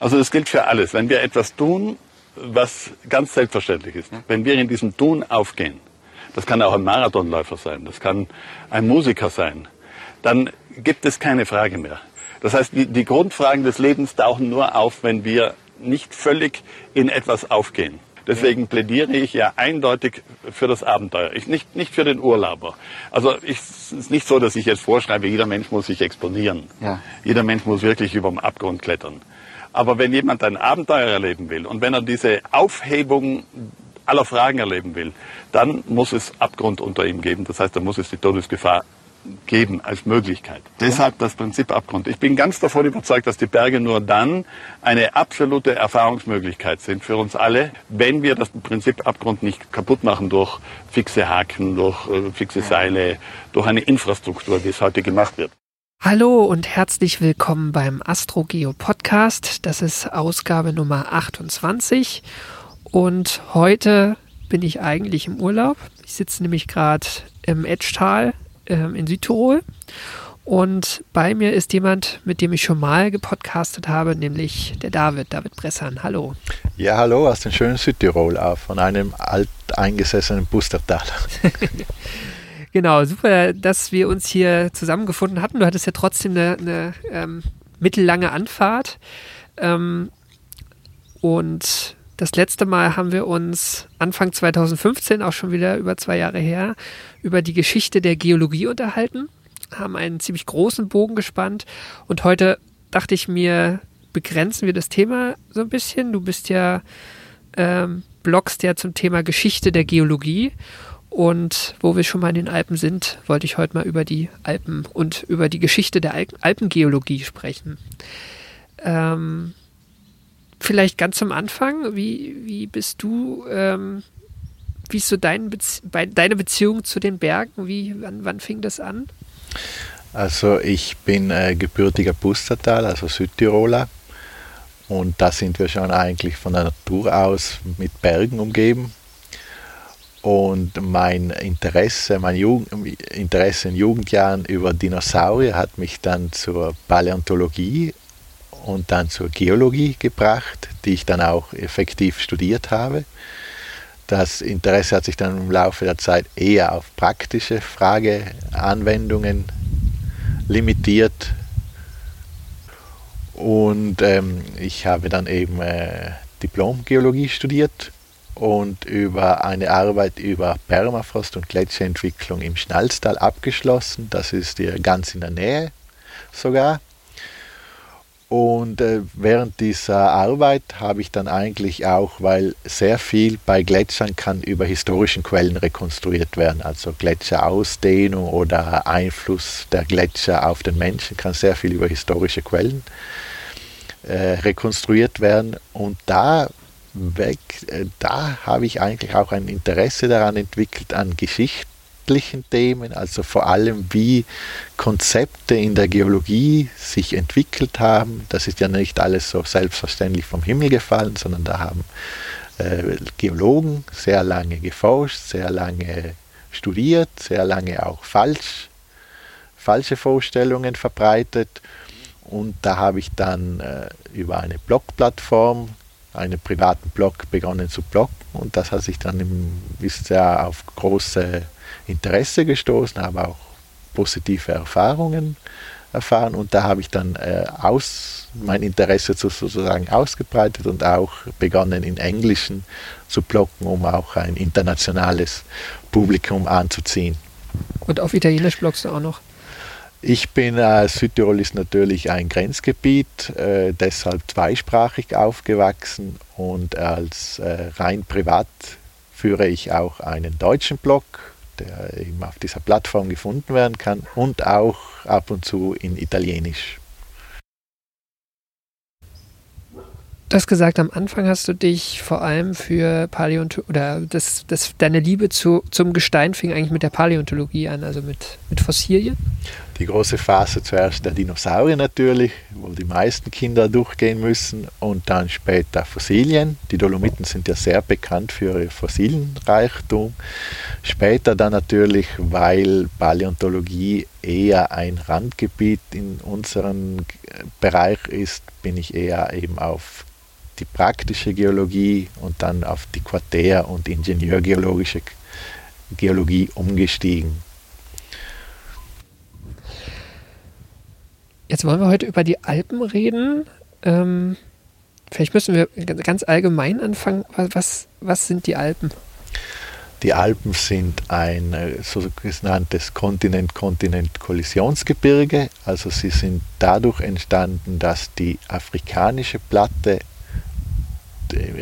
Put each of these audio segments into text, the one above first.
Also es gilt für alles. Wenn wir etwas tun, was ganz selbstverständlich ist, wenn wir in diesem Tun aufgehen, das kann auch ein Marathonläufer sein, das kann ein Musiker sein, dann gibt es keine Frage mehr. Das heißt, die, die Grundfragen des Lebens tauchen nur auf, wenn wir nicht völlig in etwas aufgehen. Deswegen plädiere ich ja eindeutig für das Abenteuer. Ich nicht, nicht für den Urlauber. Also ich, es ist nicht so, dass ich jetzt vorschreibe, jeder Mensch muss sich exponieren. Ja. Jeder Mensch muss wirklich über den Abgrund klettern. Aber wenn jemand ein Abenteuer erleben will und wenn er diese Aufhebung aller Fragen erleben will, dann muss es Abgrund unter ihm geben. Das heißt, da muss es die Todesgefahr geben als Möglichkeit. Deshalb das Prinzip Abgrund. Ich bin ganz davon überzeugt, dass die Berge nur dann eine absolute Erfahrungsmöglichkeit sind für uns alle, wenn wir das Prinzip Abgrund nicht kaputt machen durch fixe Haken, durch äh, fixe Seile, durch eine Infrastruktur, wie es heute gemacht wird. Hallo und herzlich willkommen beim AstroGeo Podcast. Das ist Ausgabe Nummer 28 und heute bin ich eigentlich im Urlaub. Ich sitze nämlich gerade im Etschtal ähm, in Südtirol. Und bei mir ist jemand, mit dem ich schon mal gepodcastet habe, nämlich der David, David Bressan. Hallo. Ja, hallo aus dem schönen Südtirol, von einem alteingesessenen Bustertal. genau, super, dass wir uns hier zusammengefunden hatten. Du hattest ja trotzdem eine, eine ähm, mittellange Anfahrt. Ähm, und das letzte Mal haben wir uns Anfang 2015, auch schon wieder über zwei Jahre her, über die Geschichte der Geologie unterhalten, haben einen ziemlich großen Bogen gespannt und heute dachte ich mir, begrenzen wir das Thema so ein bisschen. Du bist ja, ähm, bloggst ja zum Thema Geschichte der Geologie und wo wir schon mal in den Alpen sind, wollte ich heute mal über die Alpen und über die Geschichte der Alpengeologie sprechen. Ähm, vielleicht ganz zum Anfang, wie, wie bist du, ähm, wie ist so dein Bezie deine Beziehung zu den Bergen? Wie, wann, wann fing das an? Also ich bin äh, gebürtiger Pustertal, also Südtiroler. Und da sind wir schon eigentlich von der Natur aus mit Bergen umgeben. Und mein Interesse, mein Jugend, Interesse in Jugendjahren über Dinosaurier hat mich dann zur Paläontologie und dann zur Geologie gebracht, die ich dann auch effektiv studiert habe. Das Interesse hat sich dann im Laufe der Zeit eher auf praktische Frageanwendungen limitiert. Und ähm, ich habe dann eben äh, Diplom-Geologie studiert und über eine Arbeit über Permafrost und Gletscherentwicklung im Schnalztal abgeschlossen. Das ist hier ganz in der Nähe sogar. Und äh, während dieser Arbeit habe ich dann eigentlich auch, weil sehr viel bei Gletschern kann über historischen Quellen rekonstruiert werden, also Gletscherausdehnung oder Einfluss der Gletscher auf den Menschen kann sehr viel über historische Quellen äh, rekonstruiert werden. Und da weg, äh, da habe ich eigentlich auch ein Interesse daran entwickelt an Geschichte wissenschaftlichen Themen, also vor allem wie Konzepte in der Geologie sich entwickelt haben. Das ist ja nicht alles so selbstverständlich vom Himmel gefallen, sondern da haben äh, Geologen sehr lange geforscht, sehr lange studiert, sehr lange auch falsch, falsche Vorstellungen verbreitet. Und da habe ich dann äh, über eine Blogplattform, einen privaten Blog begonnen zu bloggen und das hat sich dann im, ist ja auf große Interesse gestoßen, habe auch positive Erfahrungen erfahren und da habe ich dann äh, aus, mein Interesse sozusagen ausgebreitet und auch begonnen in Englischen zu blocken, um auch ein internationales Publikum anzuziehen. Und auf Italienisch bloggst du auch noch? Ich bin, äh, Südtirol ist natürlich ein Grenzgebiet, äh, deshalb zweisprachig aufgewachsen und als äh, rein privat führe ich auch einen deutschen Blog, der eben auf dieser Plattform gefunden werden kann und auch ab und zu in Italienisch. Du hast gesagt, am Anfang hast du dich vor allem für Paläontologie oder das, das, deine Liebe zu, zum Gestein fing eigentlich mit der Paläontologie an, also mit, mit Fossilien? Die große Phase zuerst der Dinosaurier natürlich, wo die meisten Kinder durchgehen müssen und dann später Fossilien. Die Dolomiten sind ja sehr bekannt für ihr Fossilienreichtum. Später dann natürlich, weil Paläontologie eher ein Randgebiet in unserem Bereich ist, bin ich eher eben auf die praktische Geologie und dann auf die Quartär- und Ingenieurgeologische Geologie umgestiegen. Jetzt wollen wir heute über die Alpen reden. Ähm, vielleicht müssen wir ganz allgemein anfangen. Was, was sind die Alpen? Die Alpen sind ein äh, sogenanntes Kontinent-Kontinent-Kollisionsgebirge. Also sie sind dadurch entstanden, dass die afrikanische Platte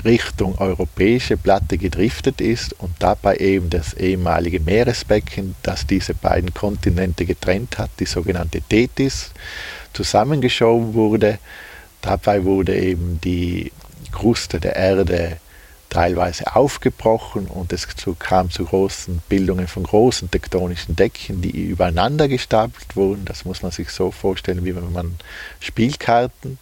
Richtung europäische Platte gedriftet ist und dabei eben das ehemalige Meeresbecken, das diese beiden Kontinente getrennt hat, die sogenannte Tethys, zusammengeschoben wurde. Dabei wurde eben die Kruste der Erde teilweise aufgebrochen und es kam zu großen Bildungen von großen tektonischen Decken, die übereinander gestapelt wurden. Das muss man sich so vorstellen, wie wenn man Spielkarten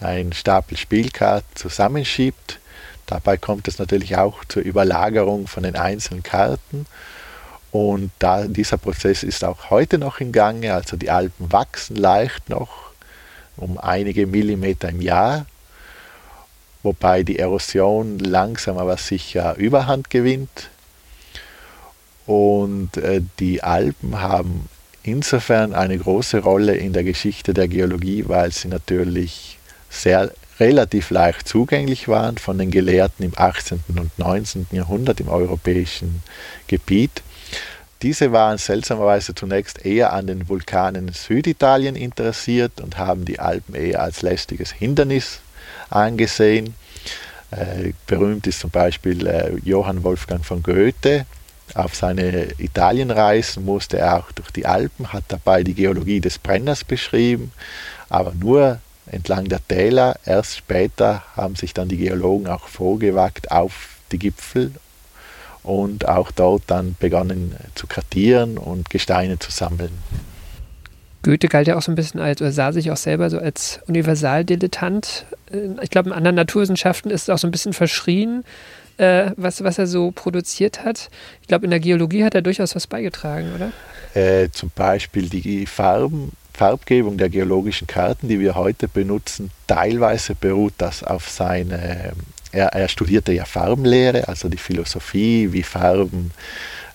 ein Stapel Spielkarten zusammenschiebt. Dabei kommt es natürlich auch zur Überlagerung von den einzelnen Karten. Und da, dieser Prozess ist auch heute noch im Gange. Also die Alpen wachsen leicht noch um einige Millimeter im Jahr, wobei die Erosion langsam aber sicher Überhand gewinnt. Und äh, die Alpen haben insofern eine große Rolle in der Geschichte der Geologie, weil sie natürlich sehr relativ leicht zugänglich waren von den Gelehrten im 18. und 19. Jahrhundert im europäischen Gebiet. Diese waren seltsamerweise zunächst eher an den Vulkanen Süditalien interessiert und haben die Alpen eher als lästiges Hindernis angesehen. Äh, berühmt ist zum Beispiel äh, Johann Wolfgang von Goethe. Auf seine Italienreisen musste er auch durch die Alpen, hat dabei die Geologie des Brenners beschrieben, aber nur entlang der Täler. Erst später haben sich dann die Geologen auch vorgewagt auf die Gipfel und auch dort dann begonnen zu kartieren und Gesteine zu sammeln. Goethe galt ja auch so ein bisschen als, oder sah sich auch selber so als Universaldilettant. Äh, ich glaube, in anderen Naturwissenschaften ist es auch so ein bisschen verschrien, äh, was, was er so produziert hat. Ich glaube, in der Geologie hat er durchaus was beigetragen, oder? Äh, zum Beispiel die Farben Farbgebung der geologischen Karten, die wir heute benutzen, teilweise beruht das auf seine, er, er studierte ja Farbenlehre, also die Philosophie, wie Farben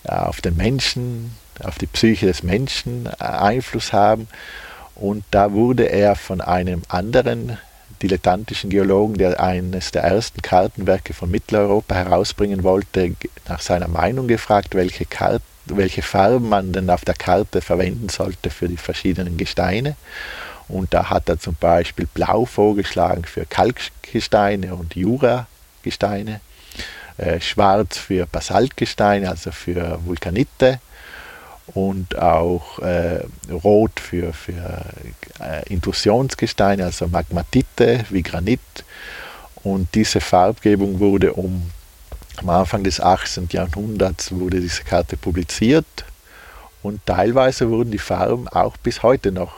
äh, auf den Menschen, auf die Psyche des Menschen äh, Einfluss haben. Und da wurde er von einem anderen dilettantischen Geologen, der eines der ersten Kartenwerke von Mitteleuropa herausbringen wollte, nach seiner Meinung gefragt, welche Karten welche Farben man denn auf der Karte verwenden sollte für die verschiedenen Gesteine. Und da hat er zum Beispiel Blau vorgeschlagen für Kalkgesteine und Jura-Gesteine, äh, Schwarz für Basaltgesteine, also für Vulkanite und auch äh, Rot für, für äh, Intrusionsgesteine, also Magmatite wie Granit. Und diese Farbgebung wurde um am Anfang des 18. Jahrhunderts wurde diese Karte publiziert und teilweise wurden die Farben auch bis heute noch,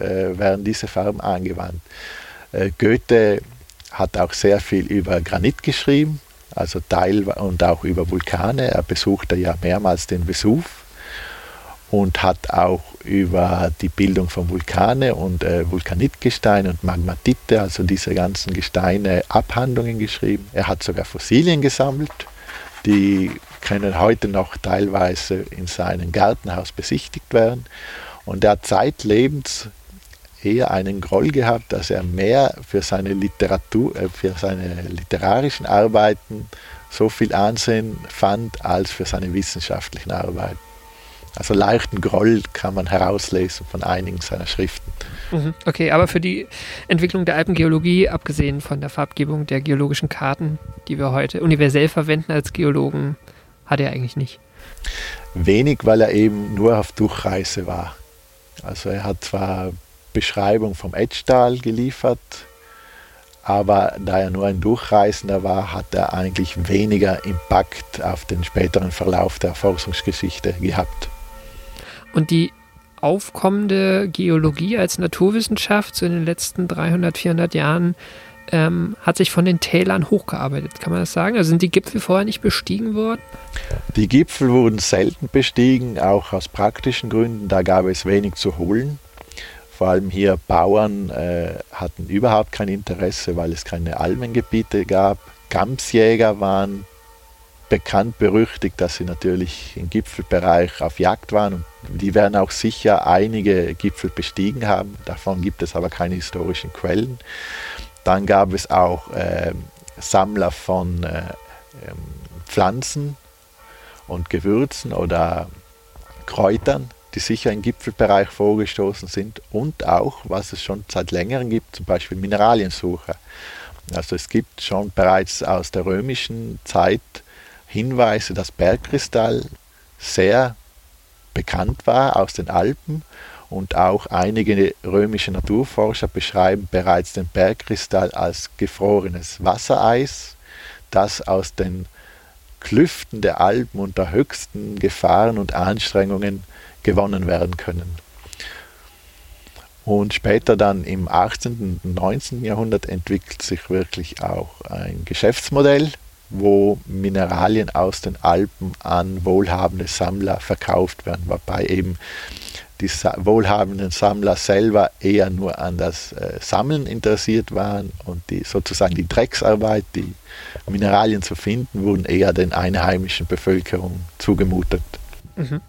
äh, werden diese Farben angewandt. Äh, Goethe hat auch sehr viel über Granit geschrieben, also Teil und auch über Vulkane. Er besuchte ja mehrmals den Vesuv und hat auch über die Bildung von Vulkane und äh, Vulkanitgesteine und Magmatite, also diese ganzen Gesteine, Abhandlungen geschrieben. Er hat sogar Fossilien gesammelt, die können heute noch teilweise in seinem Gartenhaus besichtigt werden. Und er hat zeitlebens eher einen Groll gehabt, dass er mehr für seine Literatur, äh, für seine literarischen Arbeiten so viel Ansehen fand als für seine wissenschaftlichen Arbeiten. Also leichten Groll kann man herauslesen von einigen seiner Schriften. Mhm, okay, aber für die Entwicklung der Alpengeologie, abgesehen von der Farbgebung der geologischen Karten, die wir heute universell verwenden als Geologen, hat er eigentlich nicht. Wenig, weil er eben nur auf Durchreise war. Also er hat zwar Beschreibung vom Etschtal geliefert, aber da er nur ein Durchreisender war, hat er eigentlich weniger Impact auf den späteren Verlauf der Forschungsgeschichte gehabt. Und die aufkommende Geologie als Naturwissenschaft so in den letzten 300, 400 Jahren ähm, hat sich von den Tälern hochgearbeitet. Kann man das sagen? Also sind die Gipfel vorher nicht bestiegen worden? Die Gipfel wurden selten bestiegen, auch aus praktischen Gründen. Da gab es wenig zu holen. Vor allem hier Bauern äh, hatten überhaupt kein Interesse, weil es keine Almengebiete gab. Gamsjäger waren bekannt berüchtigt, dass sie natürlich im Gipfelbereich auf Jagd waren und die werden auch sicher einige Gipfel bestiegen haben. Davon gibt es aber keine historischen Quellen. Dann gab es auch äh, Sammler von äh, ähm, Pflanzen und Gewürzen oder Kräutern, die sicher im Gipfelbereich vorgestoßen sind und auch, was es schon seit längerem gibt, zum Beispiel Mineraliensucher. Also es gibt schon bereits aus der römischen Zeit Hinweise, dass Bergkristall sehr bekannt war aus den Alpen und auch einige römische Naturforscher beschreiben bereits den Bergkristall als gefrorenes Wassereis, das aus den Klüften der Alpen unter höchsten Gefahren und Anstrengungen gewonnen werden können. Und später dann im 18. und 19. Jahrhundert entwickelt sich wirklich auch ein Geschäftsmodell, wo Mineralien aus den Alpen an wohlhabende Sammler verkauft werden, wobei eben die wohlhabenden Sammler selber eher nur an das äh, Sammeln interessiert waren und die sozusagen die Drecksarbeit, die Mineralien zu finden, wurden eher den einheimischen Bevölkerung zugemutet. Mhm.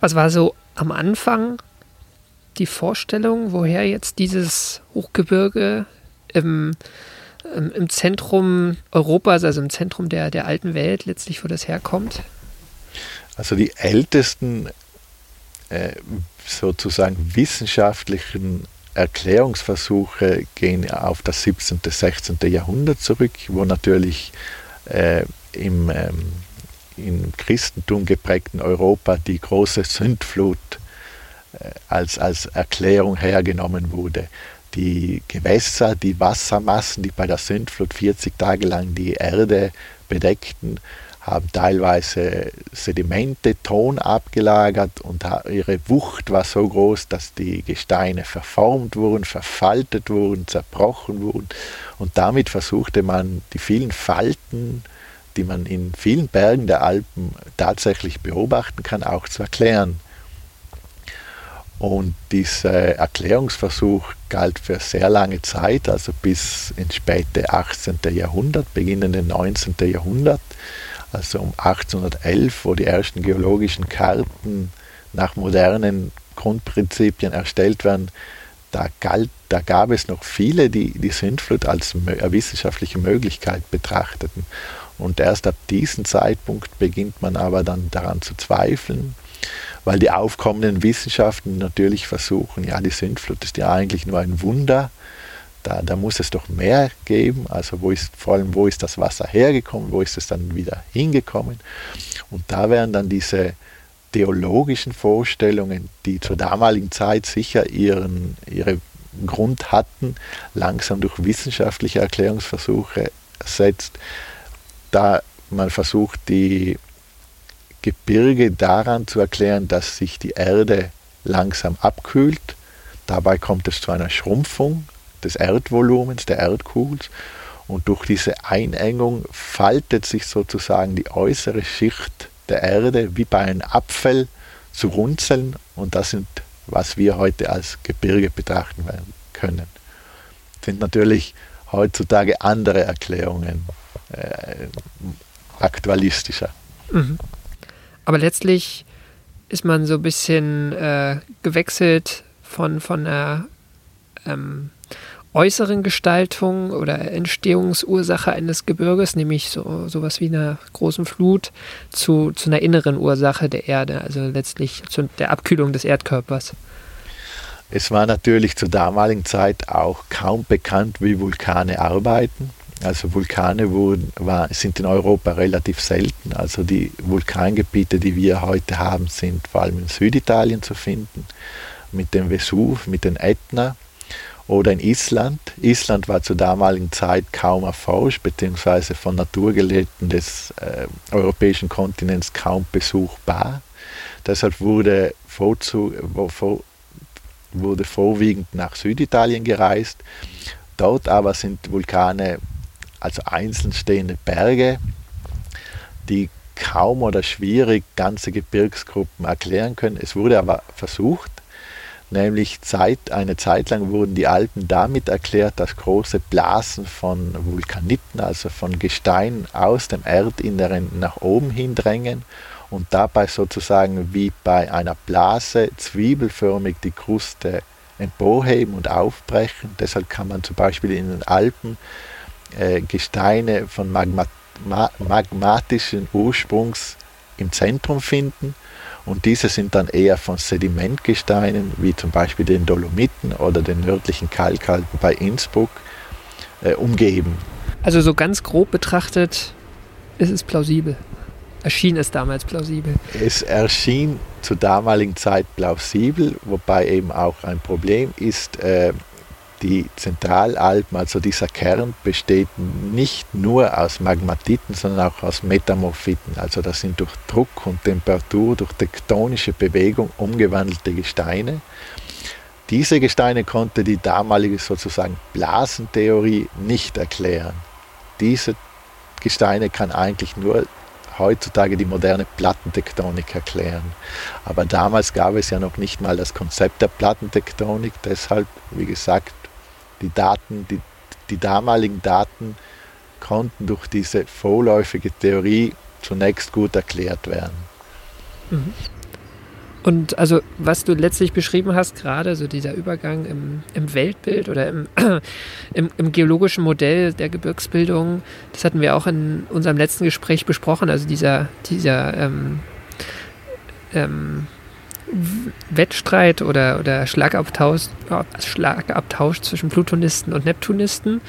Was war so am Anfang die Vorstellung, woher jetzt dieses Hochgebirge im, im Zentrum Europas, also im Zentrum der, der alten Welt, letztlich, wo das herkommt? Also die ältesten äh, sozusagen wissenschaftlichen Erklärungsversuche gehen auf das 17., 16. Jahrhundert zurück, wo natürlich äh, im, ähm, im Christentum geprägten Europa die große Sündflut äh, als, als Erklärung hergenommen wurde. Die Gewässer, die Wassermassen, die bei der Sündflut 40 Tage lang die Erde bedeckten, haben teilweise Sedimente, Ton abgelagert und ihre Wucht war so groß, dass die Gesteine verformt wurden, verfaltet wurden, zerbrochen wurden. Und damit versuchte man die vielen Falten, die man in vielen Bergen der Alpen tatsächlich beobachten kann, auch zu erklären. Und dieser Erklärungsversuch galt für sehr lange Zeit, also bis ins späte 18. Jahrhundert, beginnende 19. Jahrhundert also um 1811, wo die ersten geologischen Karten nach modernen Grundprinzipien erstellt werden, da, galt, da gab es noch viele, die die Sintflut als wissenschaftliche Möglichkeit betrachteten. Und erst ab diesem Zeitpunkt beginnt man aber dann daran zu zweifeln, weil die aufkommenden Wissenschaften natürlich versuchen, ja, die Sintflut ist ja eigentlich nur ein Wunder, da, da muss es doch mehr geben. Also wo ist, vor allem, wo ist das Wasser hergekommen, wo ist es dann wieder hingekommen. Und da werden dann diese theologischen Vorstellungen, die zur damaligen Zeit sicher ihren, ihre Grund hatten, langsam durch wissenschaftliche Erklärungsversuche ersetzt, da man versucht, die Gebirge daran zu erklären, dass sich die Erde langsam abkühlt. Dabei kommt es zu einer Schrumpfung des Erdvolumens, der Erdkugel. Und durch diese Einengung faltet sich sozusagen die äußere Schicht der Erde wie bei einem Apfel zu Runzeln. Und das sind, was wir heute als Gebirge betrachten können. Das sind natürlich heutzutage andere Erklärungen, äh, aktualistischer. Mhm. Aber letztlich ist man so ein bisschen äh, gewechselt von, von einer ähm, äußeren Gestaltung oder Entstehungsursache eines Gebirges, nämlich so sowas wie einer großen Flut, zu, zu einer inneren Ursache der Erde, also letztlich zu der Abkühlung des Erdkörpers. Es war natürlich zur damaligen Zeit auch kaum bekannt, wie Vulkane arbeiten. Also Vulkane wurden, war, sind in Europa relativ selten. Also die Vulkangebiete, die wir heute haben, sind vor allem in Süditalien zu finden, mit dem Vesuv, mit den Ätna oder in Island. Island war zur damaligen Zeit kaum erforscht, beziehungsweise von Naturgelehrten des äh, europäischen Kontinents kaum besuchbar. Deshalb wurde vorzu, vor, wurde vorwiegend nach Süditalien gereist. Dort aber sind Vulkane, also einzeln stehende Berge, die kaum oder schwierig ganze Gebirgsgruppen erklären können. Es wurde aber versucht, nämlich Zeit, eine Zeit lang wurden die Alpen damit erklärt, dass große Blasen von Vulkaniten, also von Gestein aus dem Erdinneren nach oben hin drängen und dabei sozusagen wie bei einer Blase zwiebelförmig die Kruste emporheben und aufbrechen. Deshalb kann man zum Beispiel in den Alpen äh, Gesteine von Magma, ma, magmatischen Ursprungs im Zentrum finden und diese sind dann eher von Sedimentgesteinen, wie zum Beispiel den Dolomiten oder den nördlichen Kalkalpen bei Innsbruck, äh, umgeben. Also so ganz grob betrachtet ist es plausibel. Erschien es damals plausibel? Es erschien zur damaligen Zeit plausibel, wobei eben auch ein Problem ist, äh, die Zentralalpen, also dieser Kern, besteht nicht nur aus Magmatiten, sondern auch aus Metamorphiten. Also das sind durch Druck und Temperatur, durch tektonische Bewegung umgewandelte Gesteine. Diese Gesteine konnte die damalige sozusagen Blasentheorie nicht erklären. Diese Gesteine kann eigentlich nur heutzutage die moderne Plattentektonik erklären. Aber damals gab es ja noch nicht mal das Konzept der Plattentektonik. Deshalb, wie gesagt, die Daten, die, die damaligen Daten konnten durch diese vorläufige Theorie zunächst gut erklärt werden. Mhm. Und also, was du letztlich beschrieben hast, gerade so dieser Übergang im, im Weltbild oder im, im, im, geologischen Modell der Gebirgsbildung, das hatten wir auch in unserem letzten Gespräch besprochen. Also dieser, dieser ähm, ähm, Wettstreit oder, oder Schlagabtausch, Schlagabtausch zwischen Plutonisten und Neptunisten.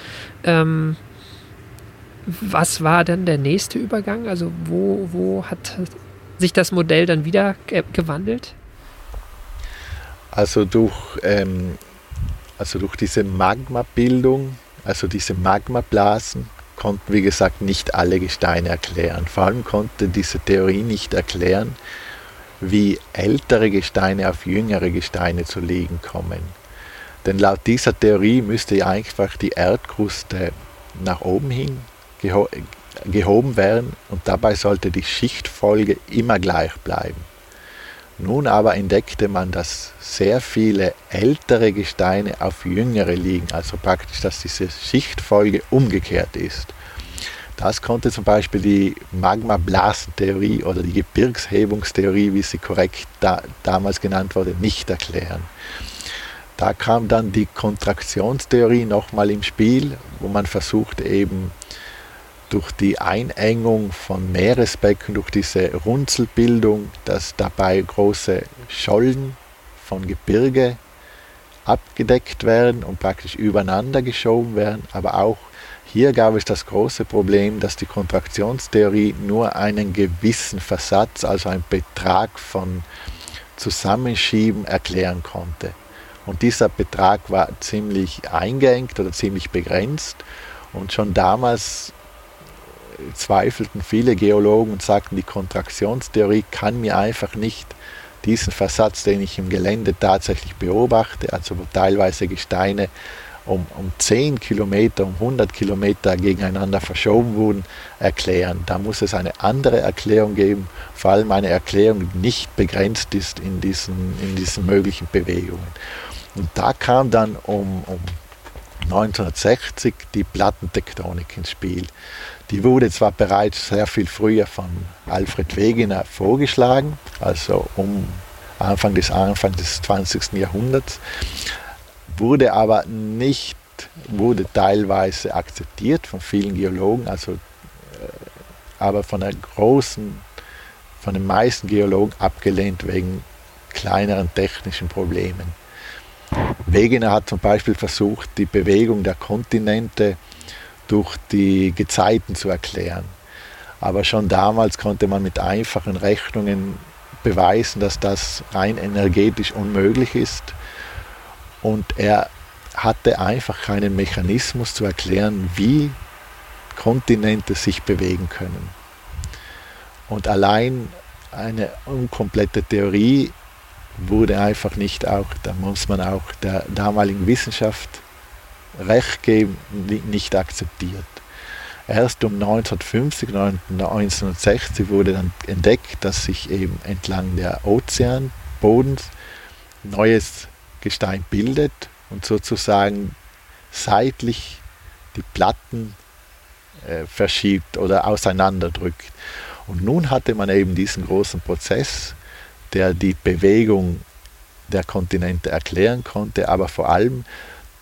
Ähm, was war denn der nächste Übergang? Also wo, wo hat sich das Modell dann wieder ge gewandelt? Also durch, ähm, also durch diese Magmabildung, also diese Magmablasen, konnten, wie gesagt, nicht alle Gesteine erklären. Vor allem konnte diese Theorie nicht erklären, wie ältere Gesteine auf jüngere Gesteine zu liegen kommen. Denn laut dieser Theorie müsste einfach die Erdkruste nach oben hin geho gehoben werden und dabei sollte die Schichtfolge immer gleich bleiben. Nun aber entdeckte man, dass sehr viele ältere Gesteine auf jüngere liegen, also praktisch, dass diese Schichtfolge umgekehrt ist. Das konnte zum Beispiel die Magma-Blasentheorie oder die Gebirgshebungstheorie, wie sie korrekt da, damals genannt wurde, nicht erklären. Da kam dann die Kontraktionstheorie nochmal im Spiel, wo man versucht eben durch die Einengung von Meeresbecken, durch diese Runzelbildung, dass dabei große Schollen von Gebirge abgedeckt werden und praktisch übereinander geschoben werden, aber auch hier gab es das große Problem, dass die Kontraktionstheorie nur einen gewissen Versatz, also einen Betrag von Zusammenschieben erklären konnte. Und dieser Betrag war ziemlich eingeengt oder ziemlich begrenzt. Und schon damals zweifelten viele Geologen und sagten, die Kontraktionstheorie kann mir einfach nicht diesen Versatz, den ich im Gelände tatsächlich beobachte, also teilweise Gesteine um, um 10 Kilometer, um 100 Kilometer gegeneinander verschoben wurden, erklären. Da muss es eine andere Erklärung geben, vor allem eine Erklärung, die nicht begrenzt ist in diesen, in diesen möglichen Bewegungen. Und da kam dann um, um 1960 die Plattentektonik ins Spiel. Die wurde zwar bereits sehr viel früher von Alfred Wegener vorgeschlagen, also um Anfang des, Anfang des 20. Jahrhunderts, wurde aber nicht, wurde teilweise akzeptiert von vielen Geologen, also, äh, aber von der großen, von den meisten Geologen abgelehnt wegen kleineren technischen Problemen. Wegener hat zum Beispiel versucht, die Bewegung der Kontinente durch die Gezeiten zu erklären. Aber schon damals konnte man mit einfachen Rechnungen beweisen, dass das rein energetisch unmöglich ist und er hatte einfach keinen Mechanismus zu erklären, wie Kontinente sich bewegen können. Und allein eine unkomplette Theorie wurde einfach nicht auch, da muss man auch der damaligen Wissenschaft recht geben, nicht akzeptiert. Erst um 1950, 1960 wurde dann entdeckt, dass sich eben entlang der Ozeanbodens neues Gestein bildet und sozusagen seitlich die Platten äh, verschiebt oder auseinanderdrückt. Und nun hatte man eben diesen großen Prozess, der die Bewegung der Kontinente erklären konnte, aber vor allem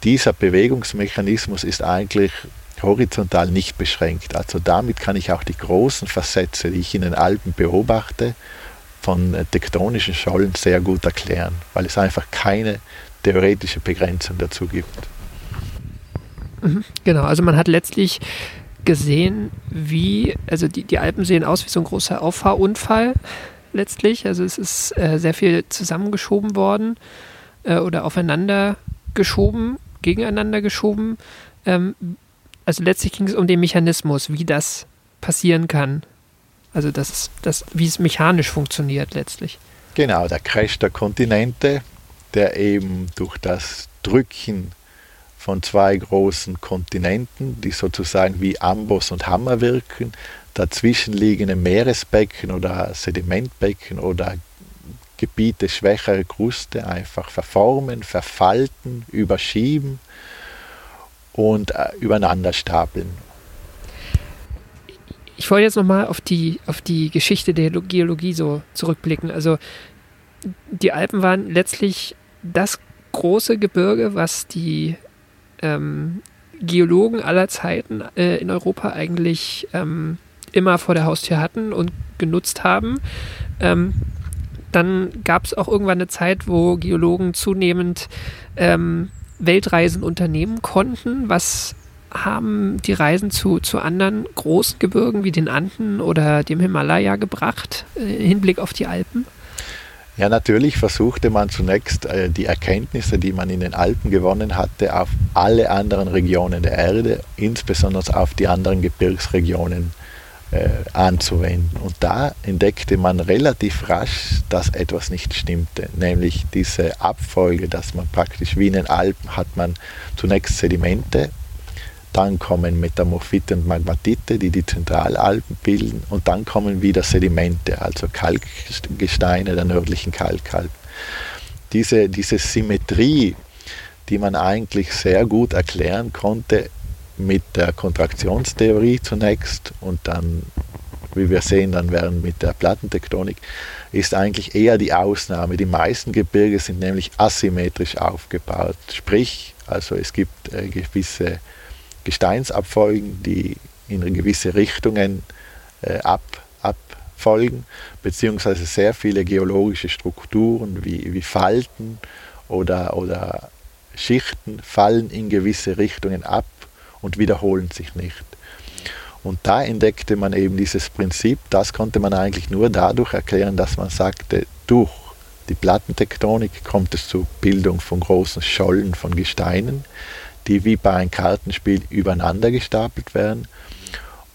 dieser Bewegungsmechanismus ist eigentlich horizontal nicht beschränkt. Also damit kann ich auch die großen Versätze, die ich in den Alpen beobachte, von tektonischen Schollen sehr gut erklären, weil es einfach keine theoretische Begrenzung dazu gibt. Mhm, genau, also man hat letztlich gesehen, wie, also die, die Alpen sehen aus wie so ein großer Auffahrunfall letztlich. Also es ist äh, sehr viel zusammengeschoben worden äh, oder aufeinander geschoben, gegeneinander geschoben. Ähm, also letztlich ging es um den Mechanismus, wie das passieren kann. Also das, das, wie es mechanisch funktioniert letztlich. Genau, der Crash der Kontinente, der eben durch das Drücken von zwei großen Kontinenten, die sozusagen wie Amboss und Hammer wirken, dazwischen liegende Meeresbecken oder Sedimentbecken oder Gebiete schwächere Kruste einfach verformen, verfalten, überschieben und äh, übereinander stapeln. Ich wollte jetzt nochmal auf die, auf die Geschichte der Geologie so zurückblicken. Also die Alpen waren letztlich das große Gebirge, was die ähm, Geologen aller Zeiten äh, in Europa eigentlich ähm, immer vor der Haustür hatten und genutzt haben. Ähm, dann gab es auch irgendwann eine Zeit, wo Geologen zunehmend ähm, Weltreisen unternehmen konnten. Was haben die Reisen zu, zu anderen großen Gebirgen wie den Anden oder dem Himalaya gebracht, äh, im Hinblick auf die Alpen? Ja, natürlich versuchte man zunächst äh, die Erkenntnisse, die man in den Alpen gewonnen hatte, auf alle anderen Regionen der Erde, insbesondere auf die anderen Gebirgsregionen äh, anzuwenden. Und da entdeckte man relativ rasch, dass etwas nicht stimmte, nämlich diese Abfolge, dass man praktisch wie in den Alpen hat man zunächst Sedimente, dann kommen Metamorphite und Magmatite, die die Zentralalpen bilden, und dann kommen wieder Sedimente, also Kalkgesteine der nördlichen Kalkalpen. Diese, diese Symmetrie, die man eigentlich sehr gut erklären konnte, mit der Kontraktionstheorie zunächst und dann, wie wir sehen, dann werden mit der Plattentektonik, ist eigentlich eher die Ausnahme. Die meisten Gebirge sind nämlich asymmetrisch aufgebaut. Sprich, also es gibt äh, gewisse Gesteinsabfolgen, die in gewisse Richtungen äh, ab, abfolgen, beziehungsweise sehr viele geologische Strukturen wie, wie Falten oder, oder Schichten fallen in gewisse Richtungen ab und wiederholen sich nicht. Und da entdeckte man eben dieses Prinzip, das konnte man eigentlich nur dadurch erklären, dass man sagte, durch die Plattentektonik kommt es zur Bildung von großen Schollen von Gesteinen, die wie bei einem Kartenspiel übereinander gestapelt werden.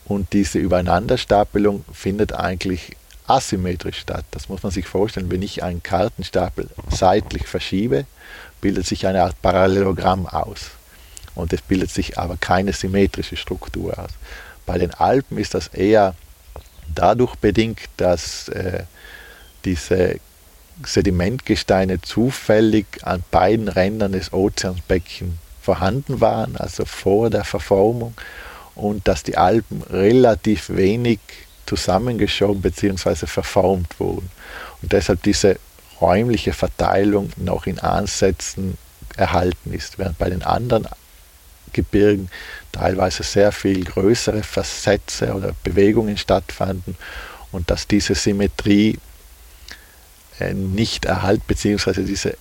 Und diese Übereinanderstapelung findet eigentlich asymmetrisch statt. Das muss man sich vorstellen. Wenn ich einen Kartenstapel seitlich verschiebe, bildet sich eine Art Parallelogramm aus und es bildet sich aber keine symmetrische Struktur aus. Bei den Alpen ist das eher dadurch bedingt, dass äh, diese Sedimentgesteine zufällig an beiden Rändern des Ozeansbeckens vorhanden waren, also vor der Verformung, und dass die Alpen relativ wenig zusammengeschoben bzw. verformt wurden. Und deshalb diese räumliche Verteilung noch in Ansätzen erhalten ist, während bei den anderen Gebirgen teilweise sehr viel größere Versätze oder Bewegungen stattfanden und dass diese Symmetrie äh, nicht erhalten, beziehungsweise diese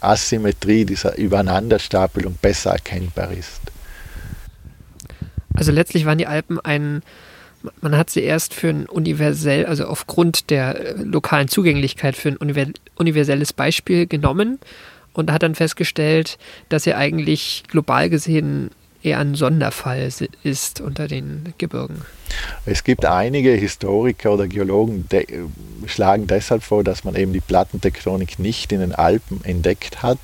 Asymmetrie dieser Übereinanderstapelung besser erkennbar ist. Also letztlich waren die Alpen ein, man hat sie erst für ein universell, also aufgrund der äh, lokalen Zugänglichkeit für ein universelles Beispiel genommen und hat dann festgestellt, dass er eigentlich global gesehen eher ein Sonderfall ist unter den Gebirgen. Es gibt einige Historiker oder Geologen, die schlagen deshalb vor, dass man eben die Plattentektonik nicht in den Alpen entdeckt hat,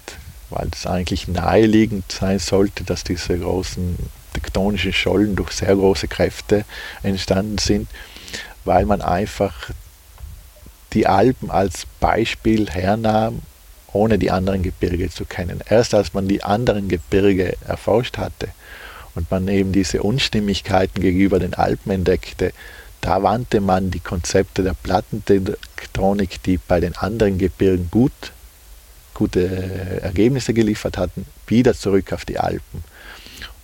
weil es eigentlich naheliegend sein sollte, dass diese großen tektonischen Schollen durch sehr große Kräfte entstanden sind, weil man einfach die Alpen als Beispiel hernahm, ohne die anderen Gebirge zu kennen. Erst als man die anderen Gebirge erforscht hatte und man eben diese Unstimmigkeiten gegenüber den Alpen entdeckte, da wandte man die Konzepte der Plattentektonik, die bei den anderen Gebirgen gut, gute Ergebnisse geliefert hatten, wieder zurück auf die Alpen.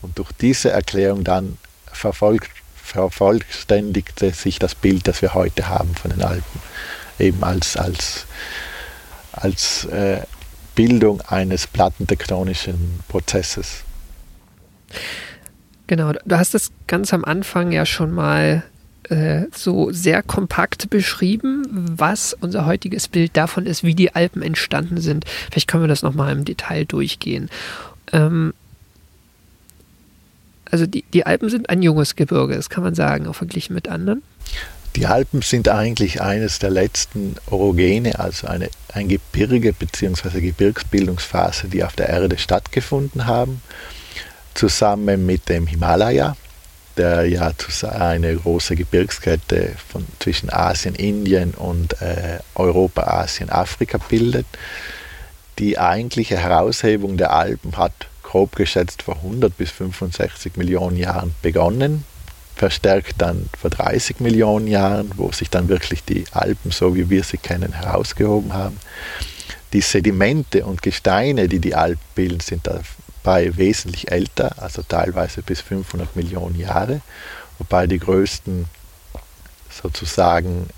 Und durch diese Erklärung dann verfolgt, vervollständigte sich das Bild, das wir heute haben von den Alpen, eben als, als, als äh, Bildung eines plattentektonischen Prozesses. Genau, du hast es ganz am Anfang ja schon mal äh, so sehr kompakt beschrieben, was unser heutiges Bild davon ist, wie die Alpen entstanden sind. Vielleicht können wir das nochmal im Detail durchgehen. Ähm, also die, die Alpen sind ein junges Gebirge, das kann man sagen, auch verglichen mit anderen. Die Alpen sind eigentlich eines der letzten Orogene, also eine, ein Gebirge bzw. Gebirgsbildungsphase, die auf der Erde stattgefunden haben zusammen mit dem Himalaya, der ja eine große Gebirgskette von, zwischen Asien, Indien und äh, Europa, Asien, Afrika bildet. Die eigentliche Heraushebung der Alpen hat grob geschätzt vor 100 bis 65 Millionen Jahren begonnen, verstärkt dann vor 30 Millionen Jahren, wo sich dann wirklich die Alpen, so wie wir sie kennen, herausgehoben haben. Die Sedimente und Gesteine, die die Alpen bilden, sind da bei wesentlich älter, also teilweise bis 500 Millionen Jahre, wobei die größten sozusagen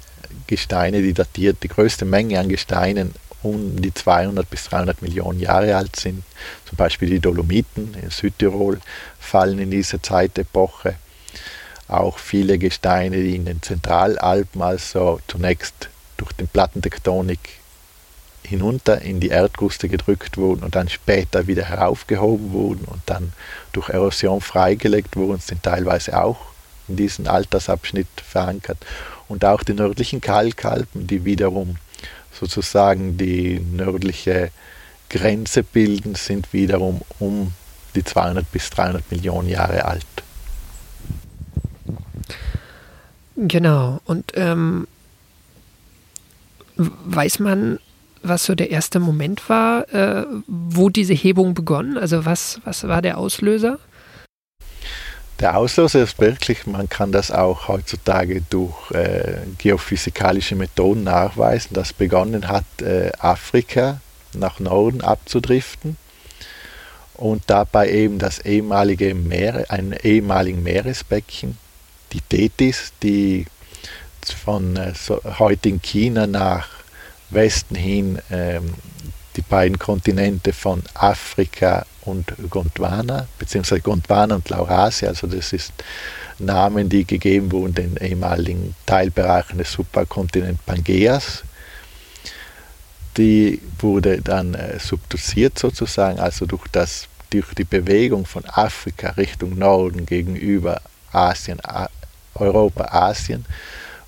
Gesteine, die datiert, die größte Menge an Gesteinen um die 200 bis 300 Millionen Jahre alt sind. Zum Beispiel die Dolomiten in Südtirol fallen in diese Zeitepoche. Auch viele Gesteine, die in den Zentralalpen, also zunächst durch den Plattentektonik hinunter in die Erdkruste gedrückt wurden und dann später wieder heraufgehoben wurden und dann durch Erosion freigelegt wurden, sind teilweise auch in diesem Altersabschnitt verankert. Und auch die nördlichen Kalkalpen, die wiederum sozusagen die nördliche Grenze bilden, sind wiederum um die 200 bis 300 Millionen Jahre alt. Genau. Und ähm, weiß man was so der erste Moment war, äh, wo diese Hebung begonnen? Also was, was war der Auslöser? Der Auslöser ist wirklich, man kann das auch heutzutage durch äh, geophysikalische Methoden nachweisen, dass begonnen hat, äh, Afrika nach Norden abzudriften und dabei eben das ehemalige Meer, ein ehemaligen Meeresbecken, die Tethys, die von äh, so, heutigen China nach Westen hin ähm, die beiden Kontinente von Afrika und Gondwana, beziehungsweise Gondwana und Laurasia, also das ist Namen, die gegeben wurden den ehemaligen Teilbereichen des Superkontinents Pangeas. Die wurde dann äh, subduziert sozusagen, also durch, das, durch die Bewegung von Afrika Richtung Norden gegenüber Asien, Europa, Asien,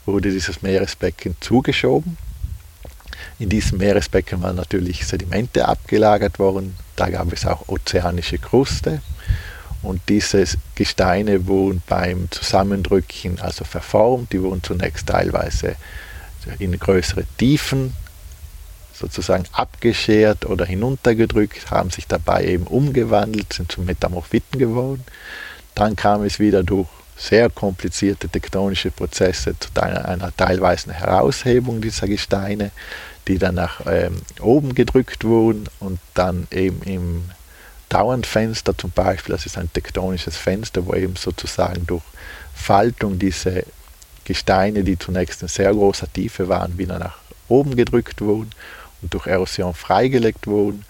wurde dieses Meeresbecken zugeschoben in diesem Meeresbecken waren natürlich Sedimente abgelagert worden. Da gab es auch ozeanische Kruste. Und diese Gesteine wurden beim Zusammendrücken also verformt. Die wurden zunächst teilweise in größere Tiefen sozusagen abgeschert oder hinuntergedrückt, haben sich dabei eben umgewandelt, sind zu Metamorphiten geworden. Dann kam es wieder durch sehr komplizierte tektonische Prozesse zu einer, teilweisen Heraushebung dieser Gesteine die dann nach ähm, oben gedrückt wurden und dann eben im Dauerndfenster zum Beispiel, das ist ein tektonisches Fenster, wo eben sozusagen durch Faltung diese Gesteine, die zunächst in sehr großer Tiefe waren, wieder nach oben gedrückt wurden und durch Erosion freigelegt wurden.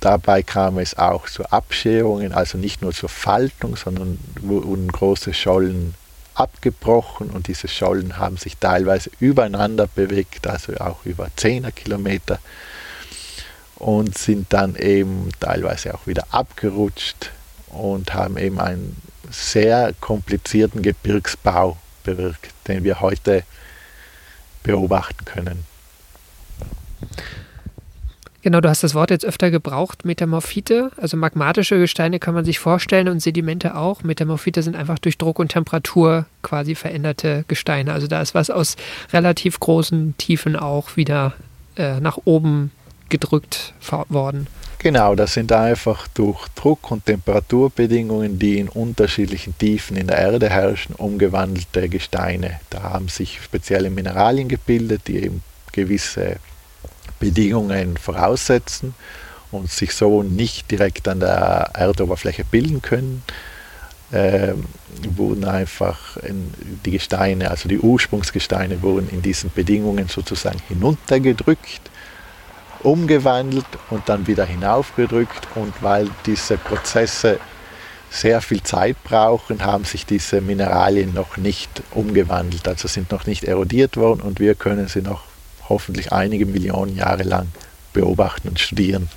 Dabei kam es auch zu Abscherungen, also nicht nur zur Faltung, sondern wurden große Schollen abgebrochen und diese Schollen haben sich teilweise übereinander bewegt, also auch über 10er Kilometer und sind dann eben teilweise auch wieder abgerutscht und haben eben ein sehr komplizierten Gebirgsbau bewirkt, den wir heute beobachten können. Genau, du hast das Wort jetzt öfter gebraucht, Metamorphite. Also magmatische Gesteine kann man sich vorstellen und Sedimente auch. Metamorphite sind einfach durch Druck und Temperatur quasi veränderte Gesteine. Also da ist was aus relativ großen Tiefen auch wieder äh, nach oben gedrückt worden. Genau, das sind einfach durch Druck- und Temperaturbedingungen, die in unterschiedlichen Tiefen in der Erde herrschen, umgewandelte Gesteine. Da haben sich spezielle Mineralien gebildet, die eben gewisse Bedingungen voraussetzen und sich so nicht direkt an der Erdoberfläche bilden können, äh, wurden einfach in, die Gesteine, also die Ursprungsgesteine, wurden in diesen Bedingungen sozusagen hinuntergedrückt, umgewandelt und dann wieder hinaufgedrückt. Und weil diese Prozesse sehr viel Zeit brauchen, haben sich diese Mineralien noch nicht umgewandelt, also sind noch nicht erodiert worden und wir können sie noch hoffentlich einige Millionen Jahre lang beobachten und studieren.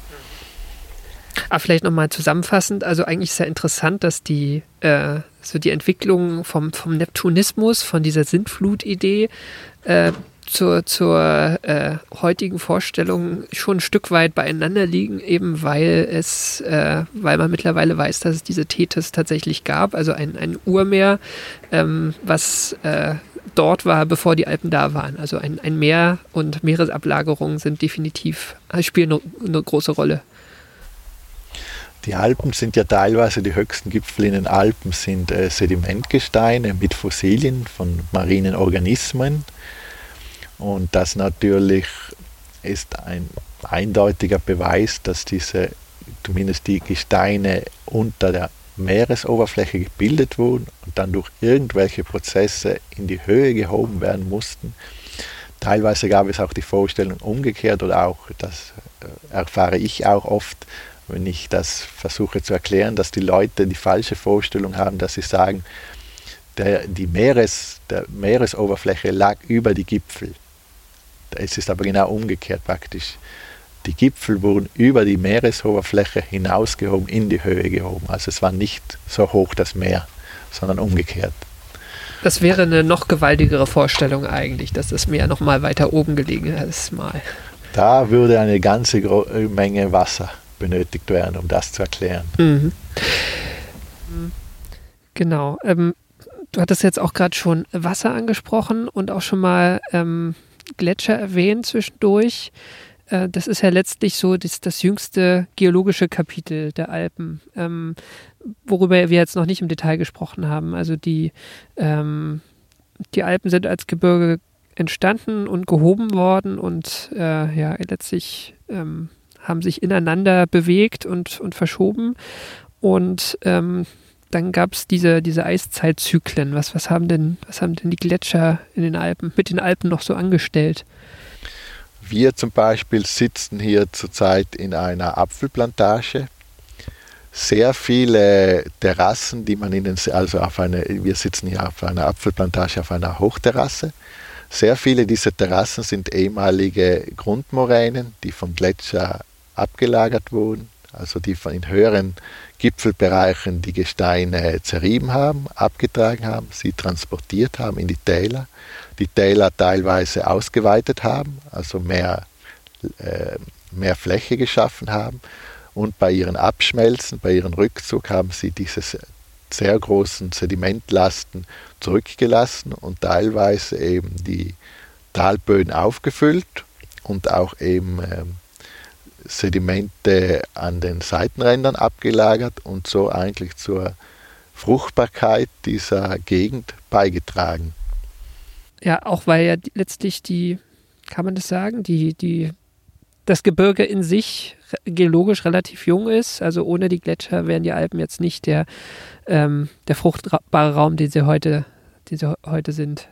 Aber vielleicht nochmal zusammenfassend, also eigentlich sehr interessant, dass die, äh, so die Entwicklung vom, vom Neptunismus, von dieser Sintflut-Idee äh, zur, zur äh, heutigen Vorstellung schon ein Stück weit beieinander liegen, eben weil es, äh, weil man mittlerweile weiß, dass es diese Tethys tatsächlich gab, also ein, ein Urmeer, ähm, was äh, dort war, bevor die Alpen da waren. Also ein, ein Meer und Meeresablagerungen sind definitiv, spielen eine, eine große Rolle. Die Alpen sind ja teilweise, die höchsten Gipfel in den Alpen sind äh, Sedimentgesteine mit Fossilien von marinen Organismen. Und das natürlich ist ein eindeutiger Beweis, dass diese, zumindest die Gesteine unter der Meeresoberfläche gebildet wurden und dann durch irgendwelche Prozesse in die Höhe gehoben werden mussten. Teilweise gab es auch die Vorstellung umgekehrt oder auch, das äh, erfahre ich auch oft, wenn ich das versuche zu erklären, dass die Leute die falsche Vorstellung haben, dass sie sagen, der, die Meeres, der Meeresoberfläche lag über die Gipfel. Es ist aber genau umgekehrt praktisch. Die Gipfel wurden über die Meeresoberfläche hinausgehoben, in die Höhe gehoben. Also es war nicht so hoch das Meer, sondern umgekehrt. Das wäre eine noch gewaltigere Vorstellung eigentlich, dass das Meer noch mal weiter oben gelegen ist mal. Da würde eine ganze Menge Wasser benötigt werden, um das zu erklären. Mhm. Genau. Ähm, du hattest jetzt auch gerade schon Wasser angesprochen und auch schon mal ähm, Gletscher erwähnt zwischendurch. Äh, das ist ja letztlich so das, das jüngste geologische Kapitel der Alpen, ähm, worüber wir jetzt noch nicht im Detail gesprochen haben. Also die, ähm, die Alpen sind als Gebirge entstanden und gehoben worden und äh, ja, letztlich ähm, haben sich ineinander bewegt und, und verschoben. Und ähm, dann gab es diese, diese Eiszeitzyklen. Was, was, haben denn, was haben denn die Gletscher in den Alpen, mit den Alpen noch so angestellt? Wir zum Beispiel sitzen hier zurzeit in einer Apfelplantage. Sehr viele Terrassen, die man in den, also auf eine, wir sitzen hier auf einer Apfelplantage auf einer Hochterrasse. Sehr viele dieser Terrassen sind ehemalige Grundmoränen, die vom Gletscher abgelagert wurden, also die von in höheren Gipfelbereichen die Gesteine zerrieben haben, abgetragen haben, sie transportiert haben in die Täler, die Täler teilweise ausgeweitet haben, also mehr, äh, mehr Fläche geschaffen haben und bei ihren Abschmelzen, bei ihrem Rückzug haben sie diese sehr großen Sedimentlasten zurückgelassen und teilweise eben die Talböden aufgefüllt und auch eben ähm, Sedimente an den Seitenrändern abgelagert und so eigentlich zur Fruchtbarkeit dieser Gegend beigetragen. Ja, auch weil ja letztlich die, kann man das sagen, die, die, das Gebirge in sich geologisch relativ jung ist. Also ohne die Gletscher wären die Alpen jetzt nicht der, ähm, der fruchtbare Raum, den sie heute, den sie heute sind.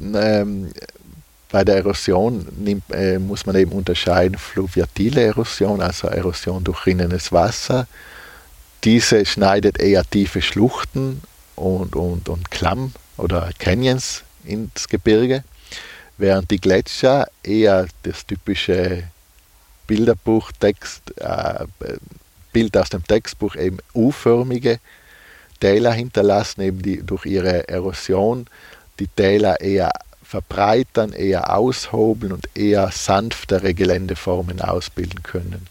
Ähm, bei der Erosion nimmt, äh, muss man eben unterscheiden fluviatile Erosion, also Erosion durch rinnendes Wasser. Diese schneidet eher tiefe Schluchten und, und, und Klamm oder Canyons ins Gebirge, während die Gletscher eher das typische Bilderbuchtext, äh, Bild aus dem Textbuch eben U-förmige Täler hinterlassen, eben die durch ihre Erosion die Täler eher verbreitern, eher aushobeln und eher sanftere Geländeformen ausbilden können.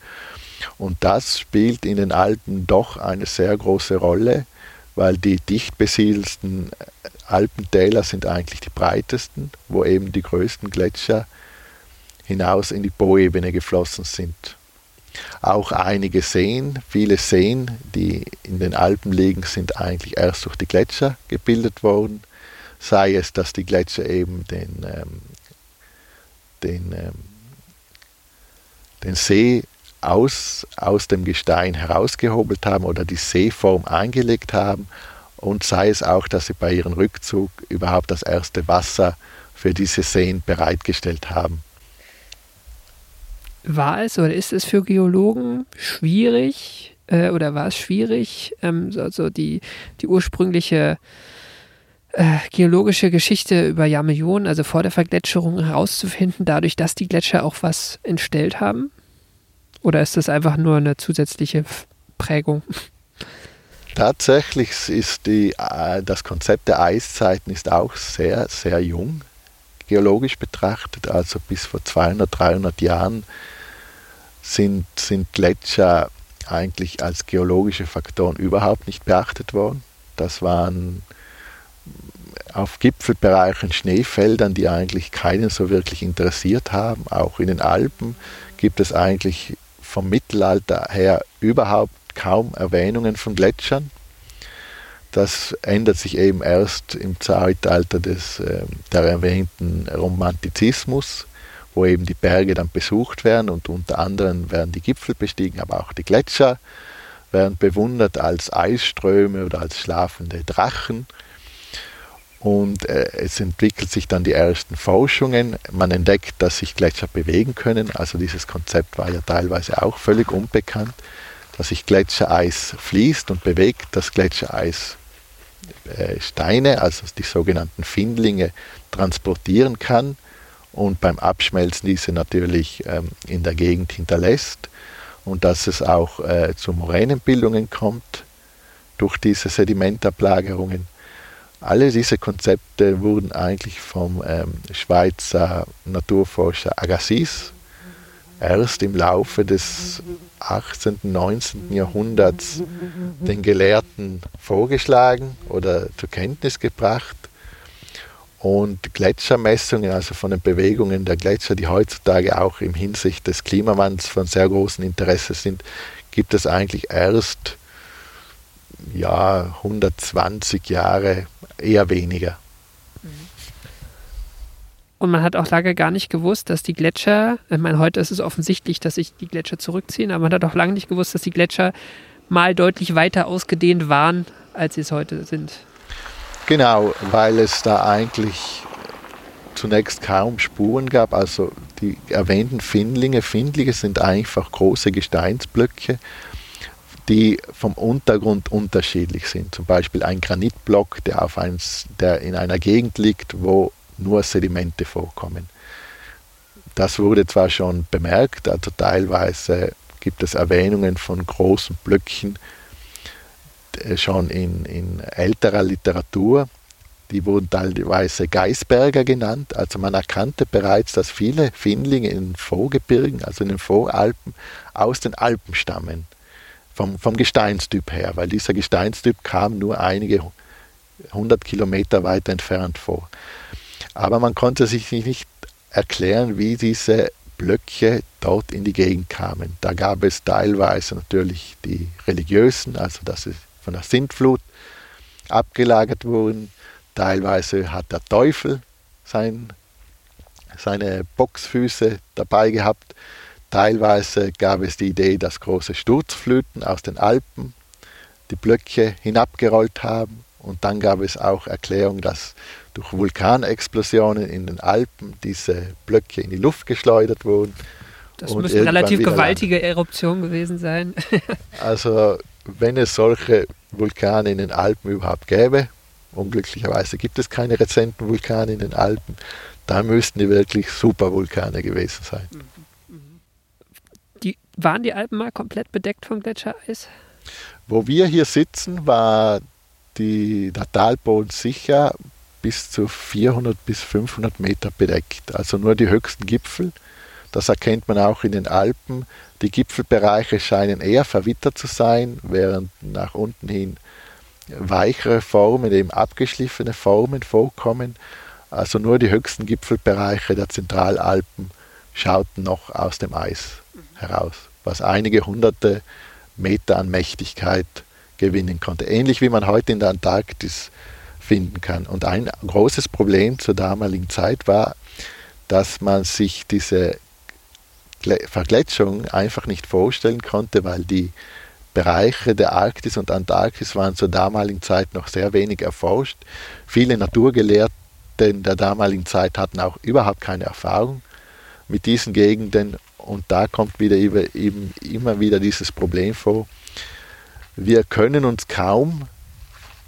Und das spielt in den Alpen doch eine sehr große Rolle, weil die dicht besiedelsten Alpentäler sind eigentlich die breitesten, wo eben die größten Gletscher hinaus in die Poebene geflossen sind. Auch einige Seen, viele Seen, die in den Alpen liegen, sind eigentlich erst durch die Gletscher gebildet worden. Sei es, dass die Gletscher eben den, ähm, den, ähm, den See aus, aus dem Gestein herausgehobelt haben oder die Seeform eingelegt haben und sei es auch, dass sie bei ihrem Rückzug überhaupt das erste Wasser für diese Seen bereitgestellt haben. War es oder ist es für Geologen schwierig äh, oder war es schwierig, ähm, also die, die ursprüngliche äh, geologische Geschichte über Jahrmillionen, also vor der Vergletscherung, herauszufinden, dadurch, dass die Gletscher auch was entstellt haben? Oder ist das einfach nur eine zusätzliche Prägung? Tatsächlich ist die, äh, das Konzept der Eiszeiten ist auch sehr, sehr jung, geologisch betrachtet. Also bis vor 200, 300 Jahren sind, sind Gletscher eigentlich als geologische Faktoren überhaupt nicht beachtet worden. Das waren auf Gipfelbereichen Schneefeldern, die eigentlich keinen so wirklich interessiert haben. Auch in den Alpen gibt es eigentlich vom Mittelalter her überhaupt kaum Erwähnungen von Gletschern. Das ändert sich eben erst im Zeitalter des, äh, der erwähnten Romantizismus, wo eben die Berge dann besucht werden und unter anderem werden die Gipfel bestiegen, aber auch die Gletscher werden bewundert als Eisströme oder als schlafende Drachen. Und äh, es entwickelt sich dann die ersten Forschungen. Man entdeckt, dass sich Gletscher bewegen können. Also dieses Konzept war ja teilweise auch völlig unbekannt, dass sich Gletschereis fließt und bewegt, dass Gletschereis äh, Steine, also die sogenannten Findlinge, transportieren kann und beim Abschmelzen diese natürlich ähm, in der Gegend hinterlässt und dass es auch äh, zu Moränenbildungen kommt durch diese Sedimentablagerungen. Alle diese Konzepte wurden eigentlich vom ähm, Schweizer Naturforscher Agassiz erst im Laufe des 18., 19. Jahrhunderts den Gelehrten vorgeschlagen oder zur Kenntnis gebracht. Und Gletschermessungen, also von den Bewegungen der Gletscher, die heutzutage auch im Hinsicht des Klimawandels von sehr großem Interesse sind, gibt es eigentlich erst ja, 120 Jahre eher weniger. Und man hat auch lange gar nicht gewusst, dass die Gletscher, ich meine, heute ist es offensichtlich, dass sich die Gletscher zurückziehen, aber man hat auch lange nicht gewusst, dass die Gletscher mal deutlich weiter ausgedehnt waren, als sie es heute sind. Genau, weil es da eigentlich zunächst kaum Spuren gab. Also die erwähnten Findlinge, Findlinge sind einfach große Gesteinsblöcke, die vom Untergrund unterschiedlich sind. Zum Beispiel ein Granitblock, der, auf eins, der in einer Gegend liegt, wo nur Sedimente vorkommen. Das wurde zwar schon bemerkt, also teilweise gibt es Erwähnungen von großen Blöcken äh, schon in, in älterer Literatur. Die wurden teilweise Geisberger genannt. Also man erkannte bereits, dass viele Findlinge in den Vorgebirgen, also in den Voralpen, aus den Alpen stammen vom, vom Gesteinstyp her, weil dieser Gesteinstyp kam nur einige hundert Kilometer weiter entfernt vor. Aber man konnte sich nicht erklären, wie diese Blöcke dort in die Gegend kamen. Da gab es teilweise natürlich die religiösen, also dass sie von der Sintflut abgelagert wurden. Teilweise hat der Teufel sein, seine Boxfüße dabei gehabt. Teilweise gab es die Idee, dass große Sturzfluten aus den Alpen die Blöcke hinabgerollt haben. Und dann gab es auch Erklärungen, dass durch Vulkanexplosionen in den Alpen diese Blöcke in die Luft geschleudert wurden. Das müssen relativ gewaltige Eruptionen gewesen sein. also wenn es solche Vulkane in den Alpen überhaupt gäbe, unglücklicherweise gibt es keine rezenten Vulkane in den Alpen, dann müssten die wirklich Supervulkane gewesen sein. Mhm waren die Alpen mal komplett bedeckt vom Gletschereis? Wo wir hier sitzen, war die, der Talboden sicher bis zu 400 bis 500 Meter bedeckt. Also nur die höchsten Gipfel. Das erkennt man auch in den Alpen. Die Gipfelbereiche scheinen eher verwittert zu sein, während nach unten hin weichere Formen, eben abgeschliffene Formen vorkommen. Also nur die höchsten Gipfelbereiche der Zentralalpen schauten noch aus dem Eis heraus, was einige hunderte Meter an Mächtigkeit gewinnen konnte. Ähnlich wie man heute in der Antarktis finden kann. Und ein großes Problem zur damaligen Zeit war, dass man sich diese Vergletschung einfach nicht vorstellen konnte, weil die Bereiche der Arktis und Antarktis waren zur damaligen Zeit noch sehr wenig erforscht. Viele Naturgelehrten der damaligen Zeit hatten auch überhaupt keine Erfahrung mit diesen Gegenden und da kommt wieder eben immer wieder dieses Problem vor. Wir können uns kaum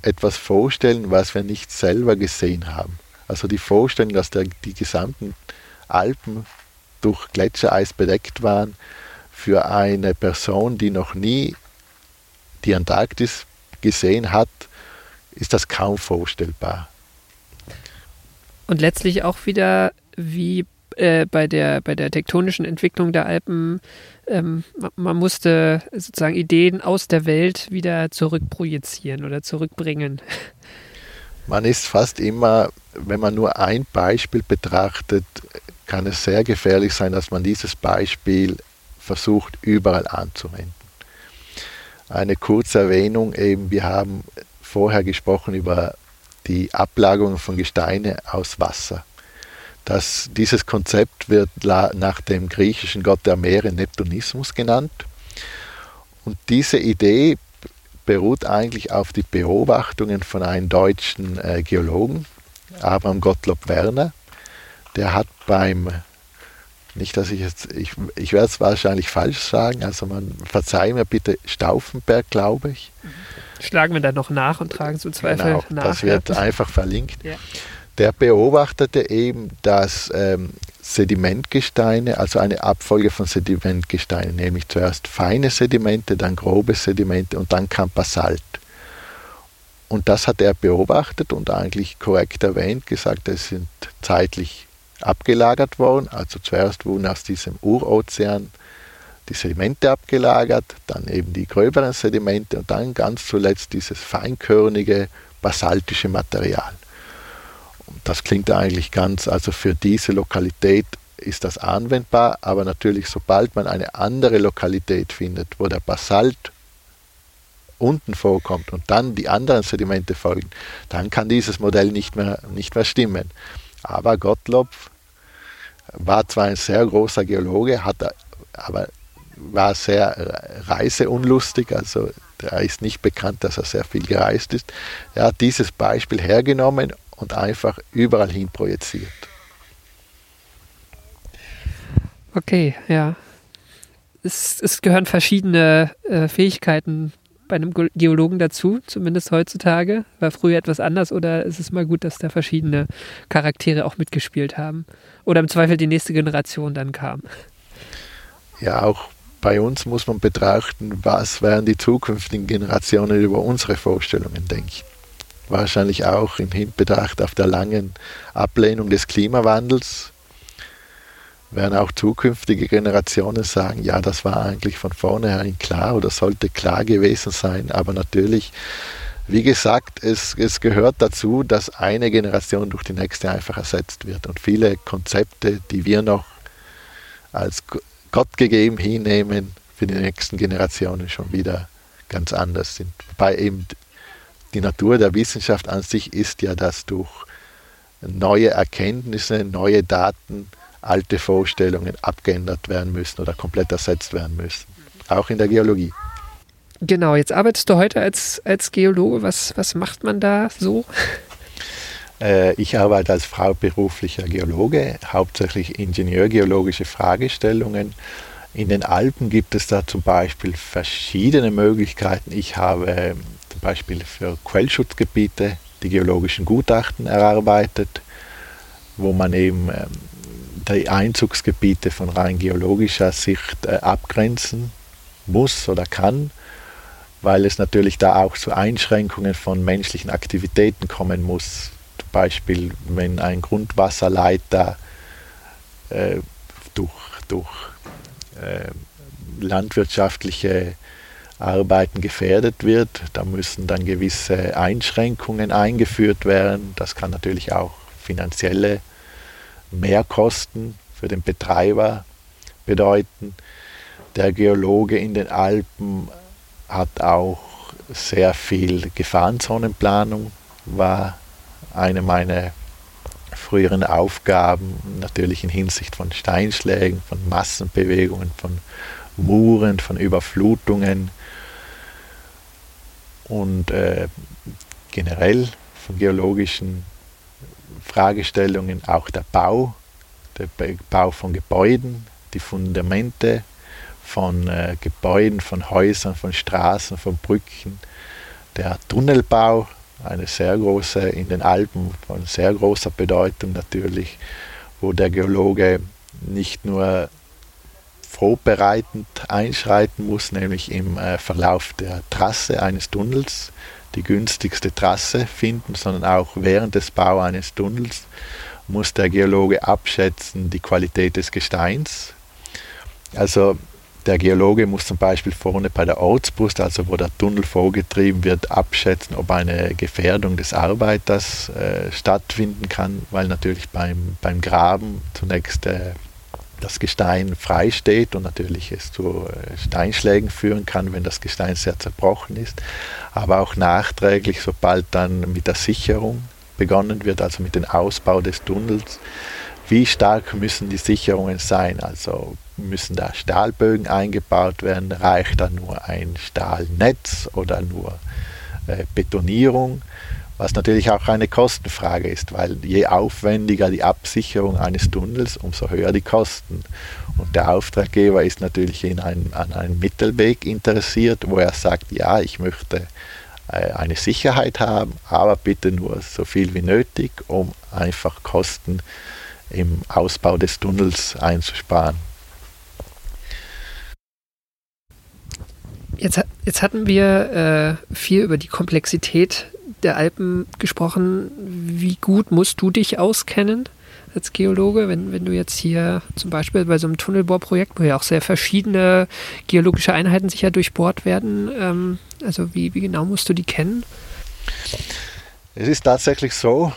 etwas vorstellen, was wir nicht selber gesehen haben. Also die Vorstellung, dass der, die gesamten Alpen durch Gletschereis bedeckt waren, für eine Person, die noch nie die Antarktis gesehen hat, ist das kaum vorstellbar. Und letztlich auch wieder wie äh, bei, der, bei der tektonischen Entwicklung der Alpen, ähm, man musste sozusagen Ideen aus der Welt wieder zurückprojizieren oder zurückbringen. Man ist fast immer, wenn man nur ein Beispiel betrachtet, kann es sehr gefährlich sein, dass man dieses Beispiel versucht überall anzuwenden. Eine kurze Erwähnung eben, wir haben vorher gesprochen über die Ablagerung von Gesteine aus Wasser. Das, dieses Konzept wird nach dem griechischen Gott der Meere Neptunismus genannt. Und diese Idee beruht eigentlich auf die Beobachtungen von einem deutschen äh, Geologen, Abraham Gottlob Werner. Der hat beim nicht, dass ich jetzt, ich, ich werde es wahrscheinlich falsch sagen, also man verzeih mir bitte Stauffenberg, glaube ich. Schlagen wir dann noch nach und tragen zum Zweifel genau, nach. Das wird einfach verlinkt. Ja. Der beobachtete eben, dass ähm, Sedimentgesteine, also eine Abfolge von Sedimentgesteinen, nämlich zuerst feine Sedimente, dann grobe Sedimente und dann kam Basalt. Und das hat er beobachtet und eigentlich korrekt erwähnt, gesagt, es sind zeitlich abgelagert worden. Also zuerst wurden aus diesem Urozean die Sedimente abgelagert, dann eben die gröberen Sedimente und dann ganz zuletzt dieses feinkörnige basaltische Material. Das klingt eigentlich ganz, also für diese Lokalität ist das anwendbar, aber natürlich sobald man eine andere Lokalität findet, wo der Basalt unten vorkommt und dann die anderen Sedimente folgen, dann kann dieses Modell nicht mehr, nicht mehr stimmen. Aber Gottlob war zwar ein sehr großer Geologe, hat aber war sehr reiseunlustig, also er ist nicht bekannt, dass er sehr viel gereist ist. Er hat dieses Beispiel hergenommen und einfach überall hin projiziert. Okay, ja. Es, es gehören verschiedene äh, Fähigkeiten bei einem Geologen dazu, zumindest heutzutage? War früher etwas anders oder ist es mal gut, dass da verschiedene Charaktere auch mitgespielt haben? Oder im Zweifel die nächste Generation dann kam? Ja, auch bei uns muss man betrachten, was werden die zukünftigen Generationen über unsere Vorstellungen denken. Wahrscheinlich auch im Hinbetracht auf der langen Ablehnung des Klimawandels werden auch zukünftige Generationen sagen, ja, das war eigentlich von vornherein klar oder sollte klar gewesen sein. Aber natürlich, wie gesagt, es, es gehört dazu, dass eine Generation durch die nächste einfach ersetzt wird. Und viele Konzepte, die wir noch als Gott gegeben hinnehmen, für die nächsten Generationen schon wieder ganz anders sind. Wobei eben die Natur der Wissenschaft an sich ist ja, dass durch neue Erkenntnisse, neue Daten, alte Vorstellungen abgeändert werden müssen oder komplett ersetzt werden müssen. Auch in der Geologie. Genau, jetzt arbeitest du heute als, als Geologe. Was, was macht man da so? Äh, ich arbeite als freiberuflicher Geologe, hauptsächlich ingenieurgeologische Fragestellungen. In den Alpen gibt es da zum Beispiel verschiedene Möglichkeiten. Ich habe ähm, zum Beispiel für Quellschutzgebiete die geologischen Gutachten erarbeitet, wo man eben ähm, die Einzugsgebiete von rein geologischer Sicht äh, abgrenzen muss oder kann. weil es natürlich da auch zu Einschränkungen von menschlichen Aktivitäten kommen muss. Zum Beispiel, wenn ein Grundwasserleiter äh, durch, durch äh, landwirtschaftliche Arbeiten gefährdet wird, da müssen dann gewisse Einschränkungen eingeführt werden. Das kann natürlich auch finanzielle Mehrkosten für den Betreiber bedeuten. Der Geologe in den Alpen hat auch sehr viel Gefahrenzonenplanung, war eine meiner früheren Aufgaben, natürlich in Hinsicht von Steinschlägen, von Massenbewegungen, von Muren, von Überflutungen und äh, generell von geologischen Fragestellungen auch der Bau, der Bau von Gebäuden, die Fundamente von äh, Gebäuden, von Häusern, von Straßen, von Brücken, der Tunnelbau, eine sehr große in den Alpen, von sehr großer Bedeutung natürlich, wo der Geologe nicht nur vorbereitend einschreiten muss, nämlich im äh, Verlauf der Trasse eines Tunnels die günstigste Trasse finden, sondern auch während des Bau eines Tunnels muss der Geologe abschätzen die Qualität des Gesteins. Also der Geologe muss zum Beispiel vorne bei der Ortsbrust, also wo der Tunnel vorgetrieben wird, abschätzen, ob eine Gefährdung des Arbeiters äh, stattfinden kann, weil natürlich beim, beim Graben zunächst äh, das Gestein frei steht und natürlich es zu äh, Steinschlägen führen kann, wenn das Gestein sehr zerbrochen ist, aber auch nachträglich, sobald dann mit der Sicherung begonnen wird, also mit dem Ausbau des Tunnels, wie stark müssen die Sicherungen sein? Also müssen da Stahlbögen eingebaut werden? Reicht da nur ein Stahlnetz oder nur äh, Betonierung? Was natürlich auch eine Kostenfrage ist, weil je aufwendiger die Absicherung eines Tunnels, umso höher die Kosten. Und der Auftraggeber ist natürlich in ein, an einem Mittelweg interessiert, wo er sagt, ja, ich möchte äh, eine Sicherheit haben, aber bitte nur so viel wie nötig, um einfach Kosten im Ausbau des Tunnels einzusparen. Jetzt, jetzt hatten wir äh, viel über die Komplexität der Alpen gesprochen. Wie gut musst du dich auskennen als Geologe, wenn, wenn du jetzt hier zum Beispiel bei so einem Tunnelbohrprojekt, wo ja auch sehr verschiedene geologische Einheiten sicher durchbohrt werden, ähm, also wie, wie genau musst du die kennen? Es ist tatsächlich so,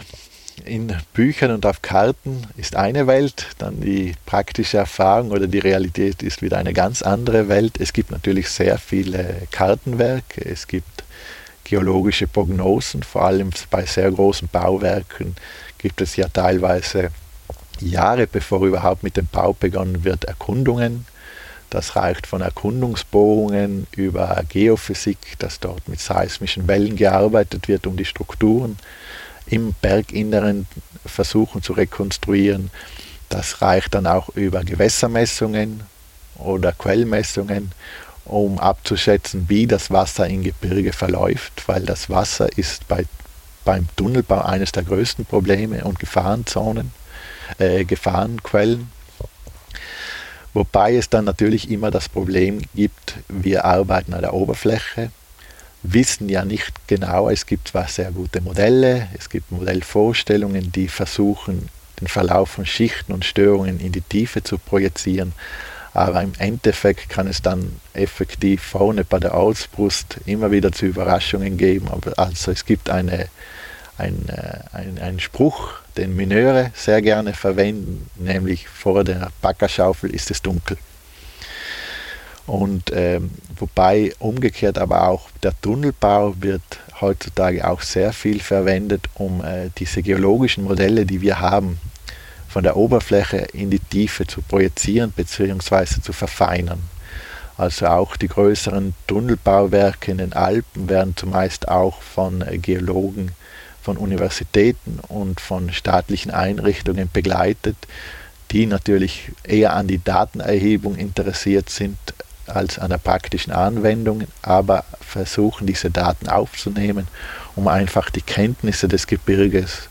in Büchern und auf Karten ist eine Welt, dann die praktische Erfahrung oder die Realität ist wieder eine ganz andere Welt. Es gibt natürlich sehr viele Kartenwerke, es gibt geologische Prognosen, vor allem bei sehr großen Bauwerken gibt es ja teilweise Jahre bevor überhaupt mit dem Bau begonnen wird, Erkundungen. Das reicht von Erkundungsbohrungen über Geophysik, dass dort mit seismischen Wellen gearbeitet wird, um die Strukturen im Berginneren versuchen zu rekonstruieren. Das reicht dann auch über Gewässermessungen oder Quellmessungen um abzuschätzen, wie das Wasser im Gebirge verläuft, weil das Wasser ist bei, beim Tunnelbau eines der größten Probleme und Gefahrenzonen, äh, Gefahrenquellen. Wobei es dann natürlich immer das Problem gibt, wir arbeiten an der Oberfläche, wissen ja nicht genau, es gibt zwar sehr gute Modelle, es gibt Modellvorstellungen, die versuchen, den Verlauf von Schichten und Störungen in die Tiefe zu projizieren, aber im Endeffekt kann es dann effektiv vorne bei der Ausbrust immer wieder zu Überraschungen geben. Also es gibt eine, ein, äh, ein, einen Spruch, den Mineure sehr gerne verwenden, nämlich vor der Backerschaufel ist es dunkel. Und ähm, wobei umgekehrt aber auch der Tunnelbau wird heutzutage auch sehr viel verwendet, um äh, diese geologischen Modelle, die wir haben, von der Oberfläche in die Tiefe zu projizieren bzw. zu verfeinern. Also auch die größeren Tunnelbauwerke in den Alpen werden zumeist auch von Geologen von Universitäten und von staatlichen Einrichtungen begleitet, die natürlich eher an die Datenerhebung interessiert sind als an der praktischen Anwendung, aber versuchen diese Daten aufzunehmen, um einfach die Kenntnisse des Gebirges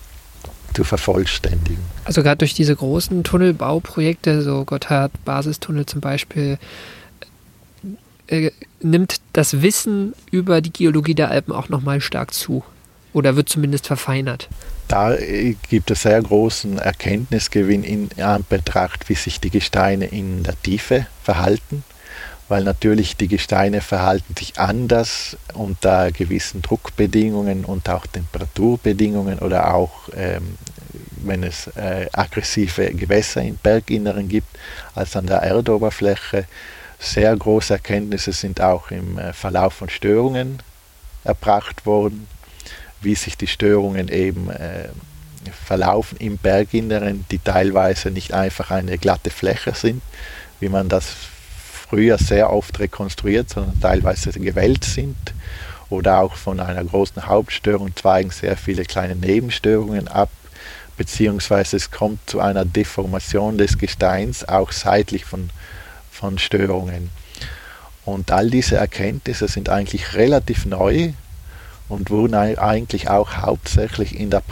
zu vervollständigen. Also gerade durch diese großen Tunnelbauprojekte, so Gotthard Basistunnel zum Beispiel, äh, nimmt das Wissen über die Geologie der Alpen auch nochmal stark zu oder wird zumindest verfeinert. Da äh, gibt es sehr großen Erkenntnisgewinn in Anbetracht, wie sich die Gesteine in der Tiefe verhalten, weil natürlich die Gesteine verhalten sich anders unter gewissen Druckbedingungen und auch Temperaturbedingungen oder auch ähm, wenn es äh, aggressive Gewässer im Berginneren gibt, als an der Erdoberfläche. Sehr große Erkenntnisse sind auch im äh, Verlauf von Störungen erbracht worden, wie sich die Störungen eben äh, verlaufen im Berginneren, die teilweise nicht einfach eine glatte Fläche sind, wie man das früher sehr oft rekonstruiert, sondern teilweise gewellt sind. Oder auch von einer großen Hauptstörung zweigen sehr viele kleine Nebenstörungen ab, beziehungsweise es kommt zu einer Deformation des Gesteins, auch seitlich von von Störungen. Und all diese Erkenntnisse sind eigentlich relativ neu und wurden eigentlich auch hauptsächlich in der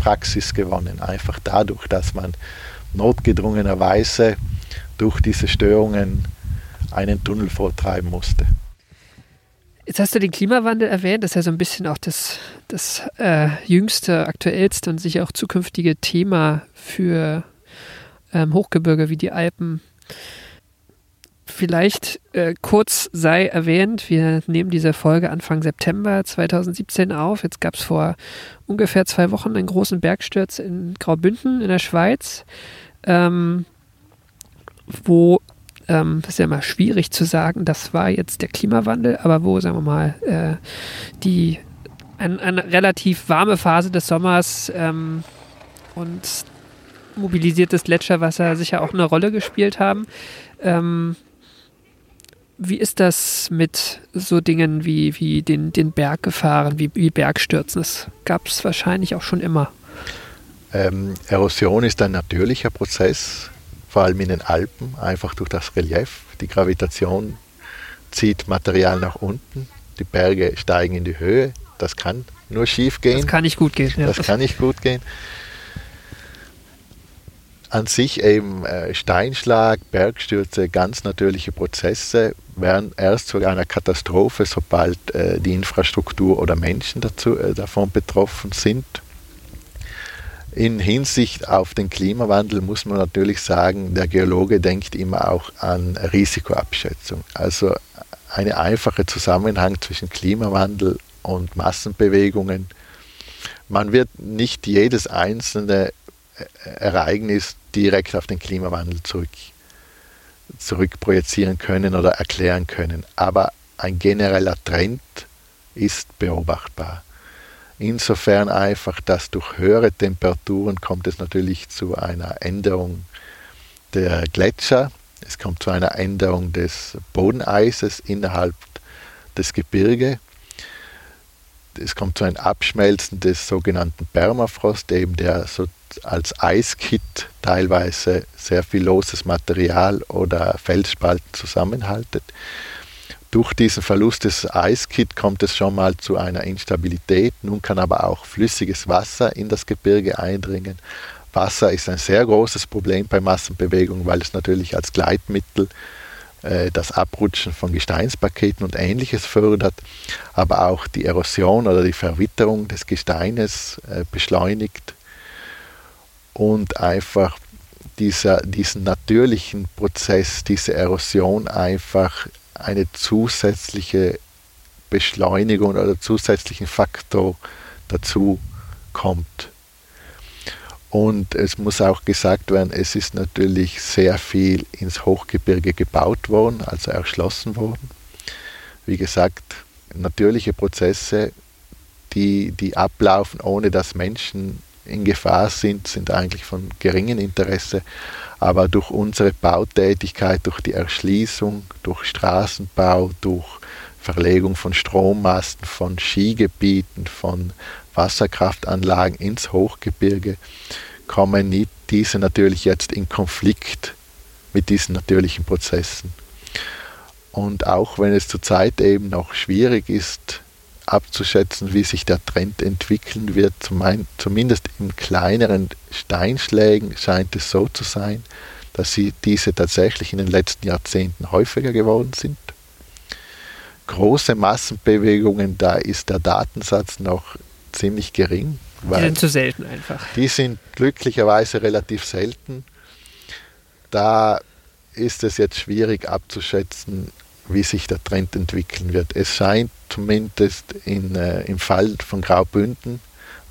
Praxis gewonnen. Einfach dadurch, dass man notgedrungenerweise durch diese Störungen einen Tunnel vortreiben musste. Jetzt hast du den Klimawandel erwähnt, das ist ja so ein bisschen auch das, das äh, jüngste, aktuellste und sicher auch zukünftige Thema für ähm, Hochgebirge wie die Alpen. Vielleicht äh, kurz sei erwähnt, wir nehmen diese Folge Anfang September 2017 auf. Jetzt gab es vor ungefähr zwei Wochen einen großen Bergsturz in Graubünden in der Schweiz, ähm, wo, ähm, das ist ja immer schwierig zu sagen, das war jetzt der Klimawandel, aber wo, sagen wir mal, äh, die ein, eine relativ warme Phase des Sommers ähm, und mobilisiertes Gletscherwasser sicher auch eine Rolle gespielt haben. Ähm, wie ist das mit so Dingen wie, wie den, den Berg gefahren, wie, wie Bergstürzen? Das gab es wahrscheinlich auch schon immer. Ähm, Erosion ist ein natürlicher Prozess, vor allem in den Alpen, einfach durch das Relief. Die Gravitation zieht Material nach unten, die Berge steigen in die Höhe. Das kann nur schief gehen. Das kann nicht gut gehen. Ja. Das kann nicht gut gehen an sich eben äh, Steinschlag, Bergstürze, ganz natürliche Prozesse werden erst zu einer Katastrophe, sobald äh, die Infrastruktur oder Menschen dazu, äh, davon betroffen sind. In Hinsicht auf den Klimawandel muss man natürlich sagen, der Geologe denkt immer auch an Risikoabschätzung. Also eine einfache Zusammenhang zwischen Klimawandel und Massenbewegungen. Man wird nicht jedes einzelne äh, Ereignis direkt auf den Klimawandel zurück, zurückprojizieren können oder erklären können. Aber ein genereller Trend ist beobachtbar. Insofern einfach, dass durch höhere Temperaturen kommt es natürlich zu einer Änderung der Gletscher, es kommt zu einer Änderung des Bodeneises innerhalb des Gebirges, es kommt zu einem Abschmelzen des sogenannten Permafrost, eben der so als Eiskit teilweise sehr viel loses Material oder Felsspalten zusammenhaltet. Durch diesen Verlust des Eiskit kommt es schon mal zu einer Instabilität. Nun kann aber auch flüssiges Wasser in das Gebirge eindringen. Wasser ist ein sehr großes Problem bei Massenbewegung, weil es natürlich als Gleitmittel äh, das Abrutschen von Gesteinspaketen und ähnliches fördert, aber auch die Erosion oder die Verwitterung des Gesteines äh, beschleunigt und einfach dieser, diesen natürlichen Prozess, diese Erosion einfach eine zusätzliche Beschleunigung oder zusätzlichen Faktor dazu kommt. Und es muss auch gesagt werden, es ist natürlich sehr viel ins Hochgebirge gebaut worden, also erschlossen worden. Wie gesagt, natürliche Prozesse, die, die ablaufen, ohne dass Menschen in Gefahr sind, sind eigentlich von geringem Interesse. Aber durch unsere Bautätigkeit, durch die Erschließung, durch Straßenbau, durch Verlegung von Strommasten, von Skigebieten, von Wasserkraftanlagen ins Hochgebirge, kommen diese natürlich jetzt in Konflikt mit diesen natürlichen Prozessen. Und auch wenn es zurzeit eben noch schwierig ist, abzuschätzen, wie sich der Trend entwickeln wird. Zumindest in kleineren Steinschlägen scheint es so zu sein, dass sie diese tatsächlich in den letzten Jahrzehnten häufiger geworden sind. große Massenbewegungen, da ist der Datensatz noch ziemlich gering. die sind zu selten einfach. Die sind glücklicherweise relativ selten. Da ist es jetzt schwierig abzuschätzen, wie sich der Trend entwickeln wird. Es scheint zumindest in, äh, im Fall von Graubünden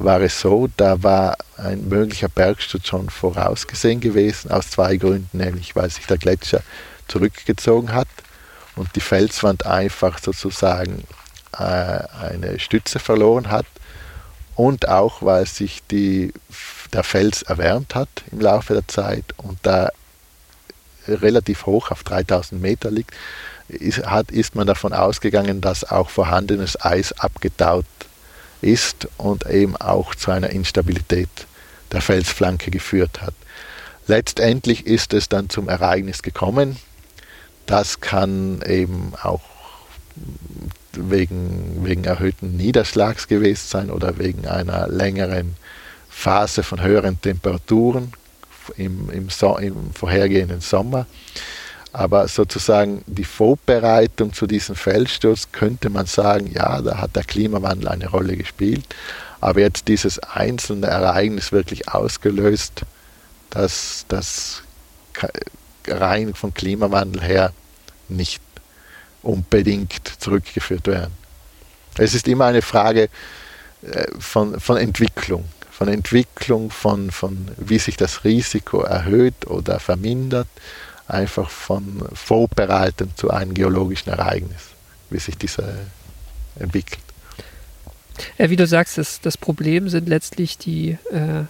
war es so, da war ein möglicher Bergsturz schon vorausgesehen gewesen, aus zwei Gründen, nämlich weil sich der Gletscher zurückgezogen hat und die Felswand einfach sozusagen äh, eine Stütze verloren hat und auch weil sich die, der Fels erwärmt hat im Laufe der Zeit und da relativ hoch auf 3000 Meter liegt, ist, hat, ist man davon ausgegangen, dass auch vorhandenes Eis abgetaut ist und eben auch zu einer Instabilität der Felsflanke geführt hat. Letztendlich ist es dann zum Ereignis gekommen. Das kann eben auch wegen, wegen erhöhten Niederschlags gewesen sein oder wegen einer längeren Phase von höheren Temperaturen im, im, so im vorhergehenden Sommer. Aber sozusagen die Vorbereitung zu diesem Feldsturz könnte man sagen, ja, da hat der Klimawandel eine Rolle gespielt. Aber jetzt dieses einzelne Ereignis wirklich ausgelöst, dass das rein vom Klimawandel her nicht unbedingt zurückgeführt werden. Es ist immer eine Frage äh, von, von Entwicklung, von Entwicklung, von, von wie sich das Risiko erhöht oder vermindert einfach von Vorbereiten zu einem geologischen Ereignis, wie sich dieser entwickelt. Ja, wie du sagst, das, das Problem sind letztlich die äh,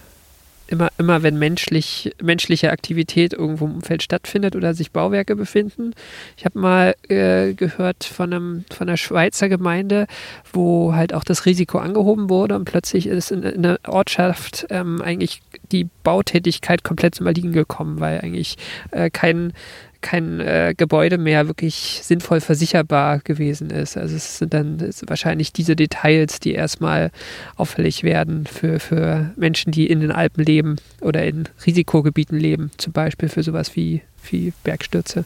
immer, immer wenn menschlich, menschliche Aktivität irgendwo im Umfeld stattfindet oder sich Bauwerke befinden. Ich habe mal äh, gehört von, einem, von einer Schweizer Gemeinde, wo halt auch das Risiko angehoben wurde und plötzlich ist in, in der Ortschaft ähm, eigentlich die Bautätigkeit komplett zum Erliegen gekommen, weil eigentlich äh, kein kein äh, Gebäude mehr wirklich sinnvoll versicherbar gewesen ist. Also es sind dann wahrscheinlich diese Details, die erstmal auffällig werden für, für Menschen, die in den Alpen leben oder in Risikogebieten leben, zum Beispiel für sowas wie, wie Bergstürze.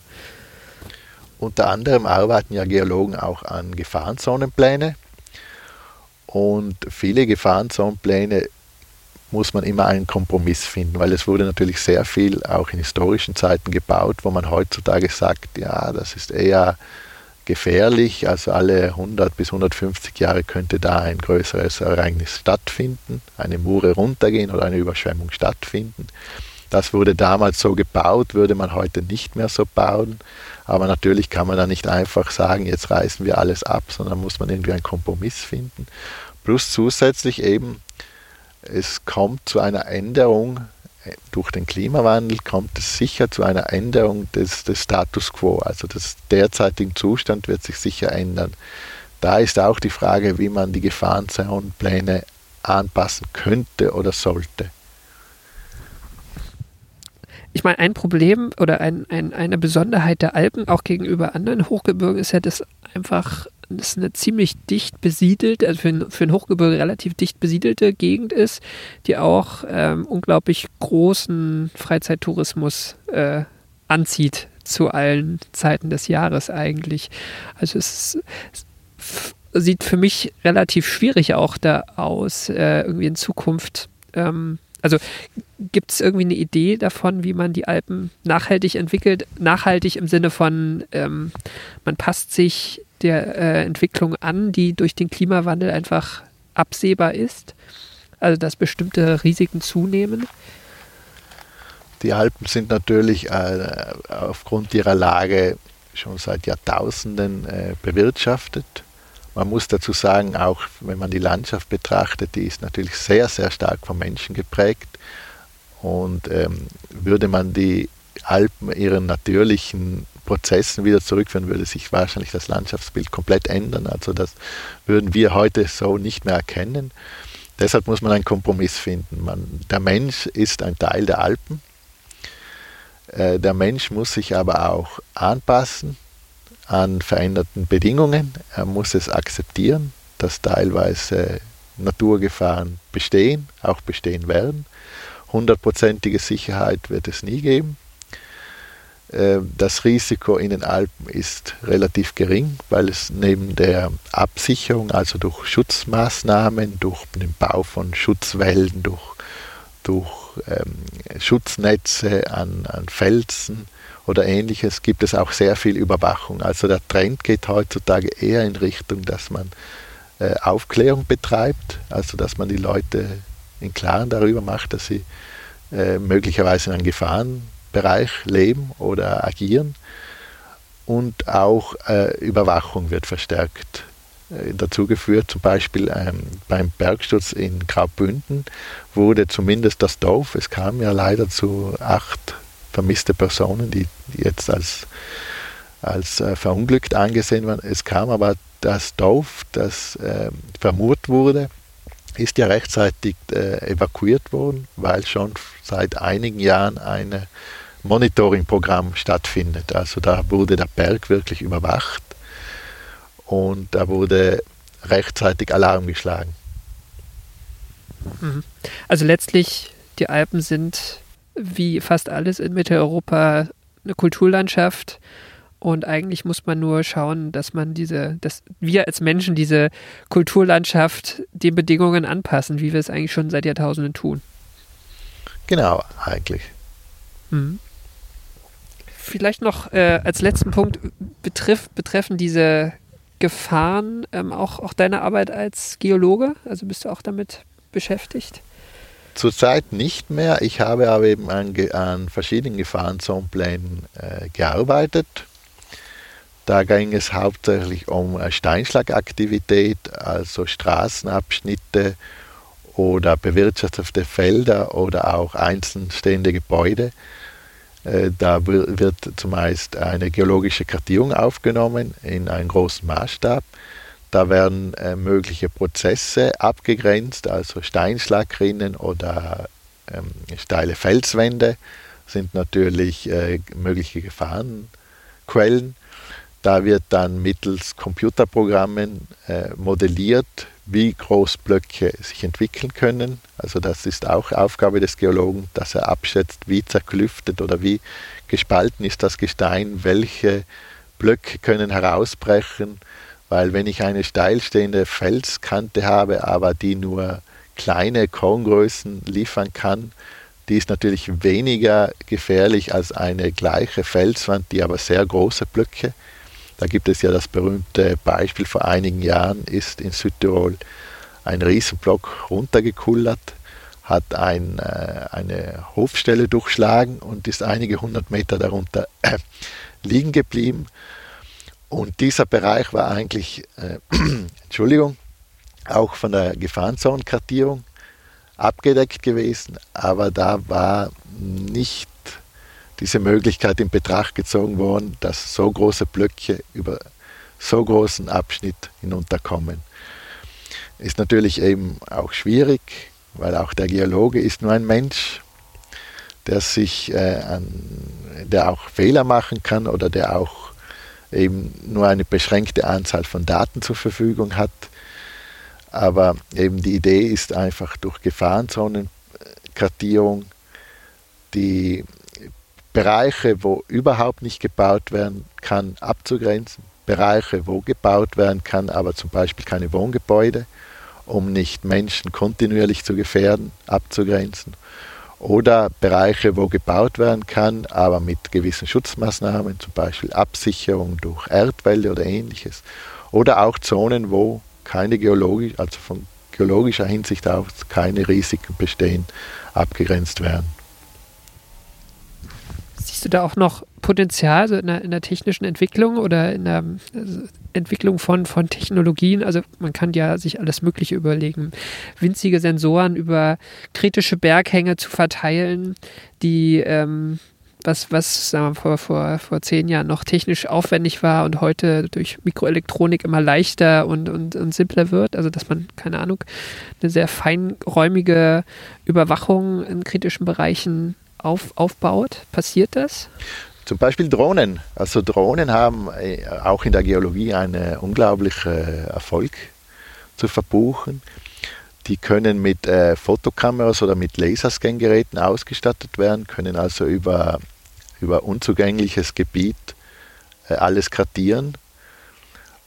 Unter anderem arbeiten ja Geologen auch an Gefahrenzonenpläne. Und viele Gefahrenzonenpläne muss man immer einen Kompromiss finden, weil es wurde natürlich sehr viel auch in historischen Zeiten gebaut, wo man heutzutage sagt, ja, das ist eher gefährlich, also alle 100 bis 150 Jahre könnte da ein größeres Ereignis stattfinden, eine Mure runtergehen oder eine Überschwemmung stattfinden. Das wurde damals so gebaut, würde man heute nicht mehr so bauen. Aber natürlich kann man da nicht einfach sagen, jetzt reißen wir alles ab, sondern muss man irgendwie einen Kompromiss finden. Plus zusätzlich eben es kommt zu einer Änderung durch den Klimawandel kommt es sicher zu einer Änderung des, des Status quo. Also des derzeitigen Zustand wird sich sicher ändern. Da ist auch die Frage, wie man die Gefahrenzonenpläne anpassen könnte oder sollte. Ich meine, ein Problem oder ein, ein, eine Besonderheit der Alpen auch gegenüber anderen Hochgebirgen ist ja, dass einfach das eine ziemlich dicht besiedelte, also für ein, für ein Hochgebirge relativ dicht besiedelte Gegend ist, die auch ähm, unglaublich großen Freizeittourismus äh, anzieht zu allen Zeiten des Jahres eigentlich. Also es, es sieht für mich relativ schwierig auch da aus, äh, irgendwie in Zukunft. Ähm, also gibt es irgendwie eine Idee davon, wie man die Alpen nachhaltig entwickelt? Nachhaltig im Sinne von, ähm, man passt sich der äh, Entwicklung an, die durch den Klimawandel einfach absehbar ist? Also dass bestimmte Risiken zunehmen? Die Alpen sind natürlich äh, aufgrund ihrer Lage schon seit Jahrtausenden äh, bewirtschaftet. Man muss dazu sagen, auch wenn man die Landschaft betrachtet, die ist natürlich sehr, sehr stark vom Menschen geprägt. Und ähm, würde man die Alpen ihren natürlichen Prozessen wieder zurückführen, würde sich wahrscheinlich das Landschaftsbild komplett ändern. Also das würden wir heute so nicht mehr erkennen. Deshalb muss man einen Kompromiss finden. Man, der Mensch ist ein Teil der Alpen. Äh, der Mensch muss sich aber auch anpassen an veränderten Bedingungen. Er muss es akzeptieren, dass teilweise Naturgefahren bestehen, auch bestehen werden. Hundertprozentige Sicherheit wird es nie geben. Äh, das Risiko in den Alpen ist relativ gering, weil es neben der Absicherung, also durch Schutzmaßnahmen, durch den Bau von Schutzwälden, durch, durch ähm, Schutznetze an, an Felsen oder ähnliches, gibt es auch sehr viel Überwachung. Also der Trend geht heutzutage eher in Richtung, dass man äh, Aufklärung betreibt, also dass man die Leute in Klaren darüber macht, dass sie äh, möglicherweise in einem Gefahrenbereich leben oder agieren. Und auch äh, Überwachung wird verstärkt äh, dazu geführt. Zum Beispiel ähm, beim Bergsturz in Graubünden wurde zumindest das Dorf, es kam ja leider zu acht vermisste Personen, die, jetzt als, als äh, verunglückt angesehen waren. Es kam aber das Dorf, das äh, vermurt wurde, ist ja rechtzeitig äh, evakuiert worden, weil schon seit einigen Jahren ein Monitoring-Programm stattfindet. Also da wurde der Berg wirklich überwacht und da wurde rechtzeitig Alarm geschlagen. Mhm. Also letztlich, die Alpen sind wie fast alles in Mitteleuropa eine Kulturlandschaft. Und eigentlich muss man nur schauen, dass man diese, dass wir als Menschen diese Kulturlandschaft den Bedingungen anpassen, wie wir es eigentlich schon seit Jahrtausenden tun. Genau, eigentlich. Mhm. Vielleicht noch äh, als letzten Punkt betrifft, betreffen diese Gefahren ähm, auch, auch deine Arbeit als Geologe? Also bist du auch damit beschäftigt? Zurzeit nicht mehr. Ich habe aber eben an, an verschiedenen Gefahrenzonenplänen äh, gearbeitet. Da ging es hauptsächlich um äh, Steinschlagaktivität, also Straßenabschnitte oder bewirtschaftete Felder oder auch einzeln stehende Gebäude. Äh, da wird zumeist eine geologische Kartierung aufgenommen in einem großen Maßstab. Da werden äh, mögliche Prozesse abgegrenzt, also Steinschlagrinnen oder ähm, steile Felswände sind natürlich äh, mögliche Gefahrenquellen. Da wird dann mittels Computerprogrammen äh, modelliert, wie groß Blöcke sich entwickeln können. Also das ist auch Aufgabe des Geologen, dass er abschätzt, wie zerklüftet oder wie gespalten ist das Gestein, welche Blöcke können herausbrechen, weil wenn ich eine steilstehende Felskante habe, aber die nur kleine Korngrößen liefern kann, die ist natürlich weniger gefährlich als eine gleiche Felswand, die aber sehr große Blöcke. Da gibt es ja das berühmte Beispiel vor einigen Jahren, ist in Südtirol ein Riesenblock runtergekullert, hat ein, äh, eine Hofstelle durchschlagen und ist einige hundert Meter darunter liegen geblieben. Und dieser Bereich war eigentlich, äh, Entschuldigung, auch von der Gefahrenzonenkartierung abgedeckt gewesen, aber da war nicht diese Möglichkeit in Betracht gezogen worden, dass so große Blöcke über so großen Abschnitt hinunterkommen. Ist natürlich eben auch schwierig, weil auch der Geologe ist nur ein Mensch, der sich äh, an, der auch Fehler machen kann oder der auch eben nur eine beschränkte Anzahl von Daten zur Verfügung hat. Aber eben die Idee ist einfach durch Gefahrenzonenkartierung die Bereiche, wo überhaupt nicht gebaut werden kann, abzugrenzen. Bereiche, wo gebaut werden kann, aber zum Beispiel keine Wohngebäude, um nicht Menschen kontinuierlich zu gefährden, abzugrenzen oder Bereiche, wo gebaut werden kann, aber mit gewissen Schutzmaßnahmen, zum Beispiel Absicherung durch Erdwälder oder ähnliches. Oder auch Zonen, wo keine geologisch, also von geologischer Hinsicht aus keine Risiken bestehen, abgegrenzt werden. Siehst du da auch noch Potenzial also in, der, in der technischen Entwicklung oder in der also Entwicklung von, von Technologien? Also man kann ja sich alles Mögliche überlegen. Winzige Sensoren über kritische Berghänge zu verteilen, die ähm, was, was sagen wir, vor, vor, vor zehn Jahren noch technisch aufwendig war und heute durch Mikroelektronik immer leichter und, und, und simpler wird. Also dass man, keine Ahnung, eine sehr feinräumige Überwachung in kritischen Bereichen auf, aufbaut? Passiert das? Zum Beispiel Drohnen. Also Drohnen haben äh, auch in der Geologie einen unglaublichen Erfolg zu verbuchen. Die können mit äh, Fotokameras oder mit Laserscan-Geräten ausgestattet werden, können also über über unzugängliches Gebiet äh, alles kartieren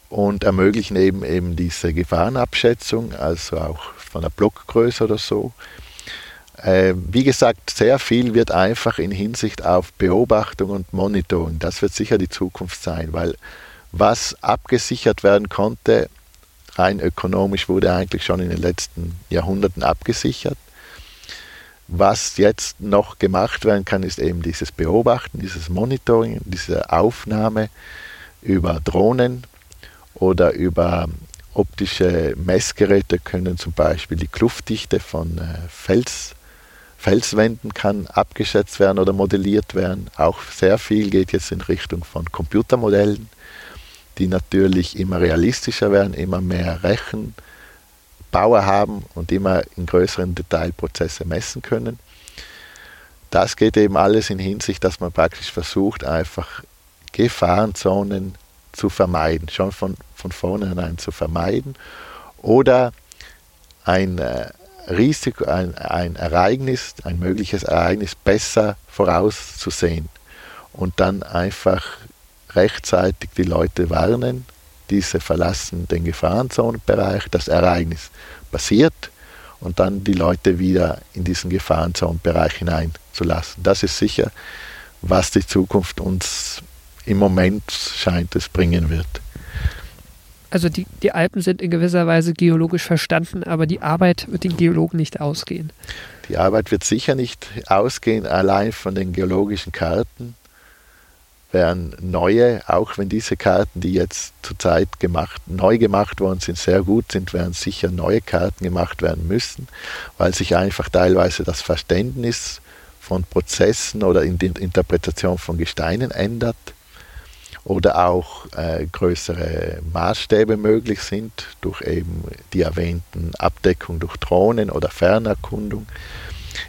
und ermöglichen eben, eben diese Gefahrenabschätzung, also auch von der Blockgröße oder so. Äh, wie gesagt, sehr viel wird einfach in Hinsicht auf Beobachtung und Monitoring. Das wird sicher die Zukunft sein, weil was abgesichert werden konnte, rein ökonomisch wurde eigentlich schon in den letzten Jahrhunderten abgesichert. Was jetzt noch gemacht werden kann, ist eben dieses Beobachten, dieses Monitoring, diese Aufnahme über Drohnen oder über optische Messgeräte können zum Beispiel die Kluftdichte von äh, Fels, Felswänden kann abgeschätzt werden oder modelliert werden. Auch sehr viel geht jetzt in Richtung von Computermodellen, die natürlich immer realistischer werden, immer mehr Rechen Bauer haben und immer in größeren Detailprozesse messen können. Das geht eben alles in Hinsicht, dass man praktisch versucht, einfach Gefahrenzonen zu vermeiden, schon von, von vornherein zu vermeiden oder ein äh, Risiko, ein, ein Ereignis, ein mögliches Ereignis besser vorauszusehen und dann einfach rechtzeitig die Leute warnen, diese verlassen den Gefahrenzonenbereich, das Ereignis passiert und dann die Leute wieder in diesen Gefahrenzonenbereich hineinzulassen. Das ist sicher, was die Zukunft uns im Moment scheint es bringen wird. Also die, die Alpen sind in gewisser Weise geologisch verstanden, aber die Arbeit wird den Geologen nicht ausgehen. Die Arbeit wird sicher nicht ausgehen, allein von den geologischen Karten werden neue, auch wenn diese Karten, die jetzt zurzeit gemacht, neu gemacht worden sind, sehr gut sind, werden sicher neue Karten gemacht werden müssen, weil sich einfach teilweise das Verständnis von Prozessen oder in der Interpretation von Gesteinen ändert oder auch äh, größere Maßstäbe möglich sind durch eben die erwähnten Abdeckung durch Drohnen oder Fernerkundung.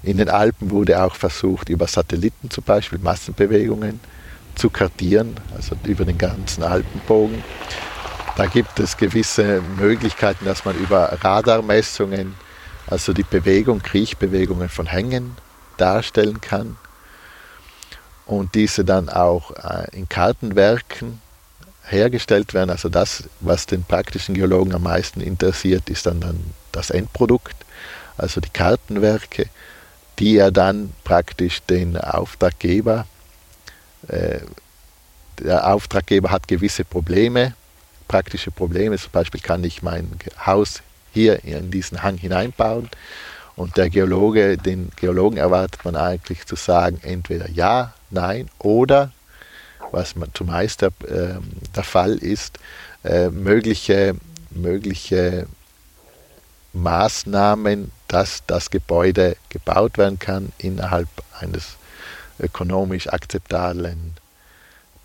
In den Alpen wurde auch versucht, über Satelliten zum Beispiel Massenbewegungen zu kartieren, also über den ganzen Alpenbogen. Da gibt es gewisse Möglichkeiten, dass man über Radarmessungen, also die Bewegung, Kriechbewegungen von Hängen darstellen kann und diese dann auch äh, in Kartenwerken hergestellt werden. Also das, was den praktischen Geologen am meisten interessiert, ist dann, dann das Endprodukt, also die Kartenwerke, die er dann praktisch den Auftraggeber äh, der Auftraggeber hat gewisse Probleme, praktische Probleme. Zum Beispiel kann ich mein Haus hier in diesen Hang hineinbauen. Und der Geologe, den Geologen erwartet man eigentlich zu sagen, entweder ja, nein oder, was man zumeist der, äh, der Fall ist, äh, mögliche, mögliche Maßnahmen, dass das Gebäude gebaut werden kann innerhalb eines ökonomisch akzeptablen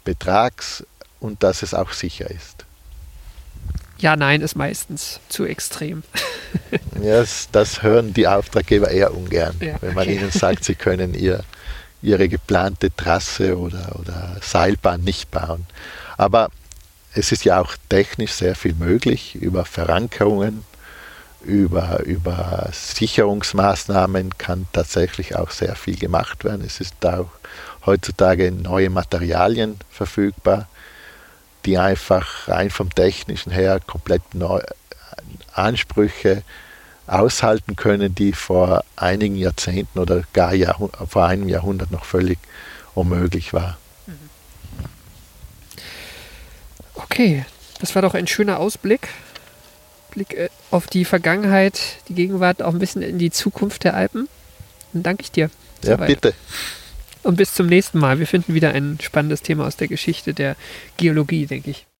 Betrags und dass es auch sicher ist. Ja, nein ist meistens zu extrem. das, das, hören die Auftraggeber eher ungern, ja, wenn man okay. ihnen sagt, sie können ihr, ihre geplante Trasse oder, oder Seilbahn nicht bauen. Aber es ist ja auch technisch sehr viel möglich über Verankerungen über, über Sicherungsmaßnahmen kann tatsächlich auch sehr viel gemacht werden. Es ist auch heutzutage neue Materialien verfügbar, die einfach rein vom technischen her komplett neue Ansprüche aushalten können, die vor einigen Jahrzehnten oder gar Jahrh vor einem Jahrhundert noch völlig unmöglich war. Okay, das war doch ein schöner Ausblick Blick äh, auf die Vergangenheit, die Gegenwart, auch ein bisschen in die Zukunft der Alpen. Dann danke ich dir. Ja, bitte. Und bis zum nächsten Mal. Wir finden wieder ein spannendes Thema aus der Geschichte der Geologie, denke ich.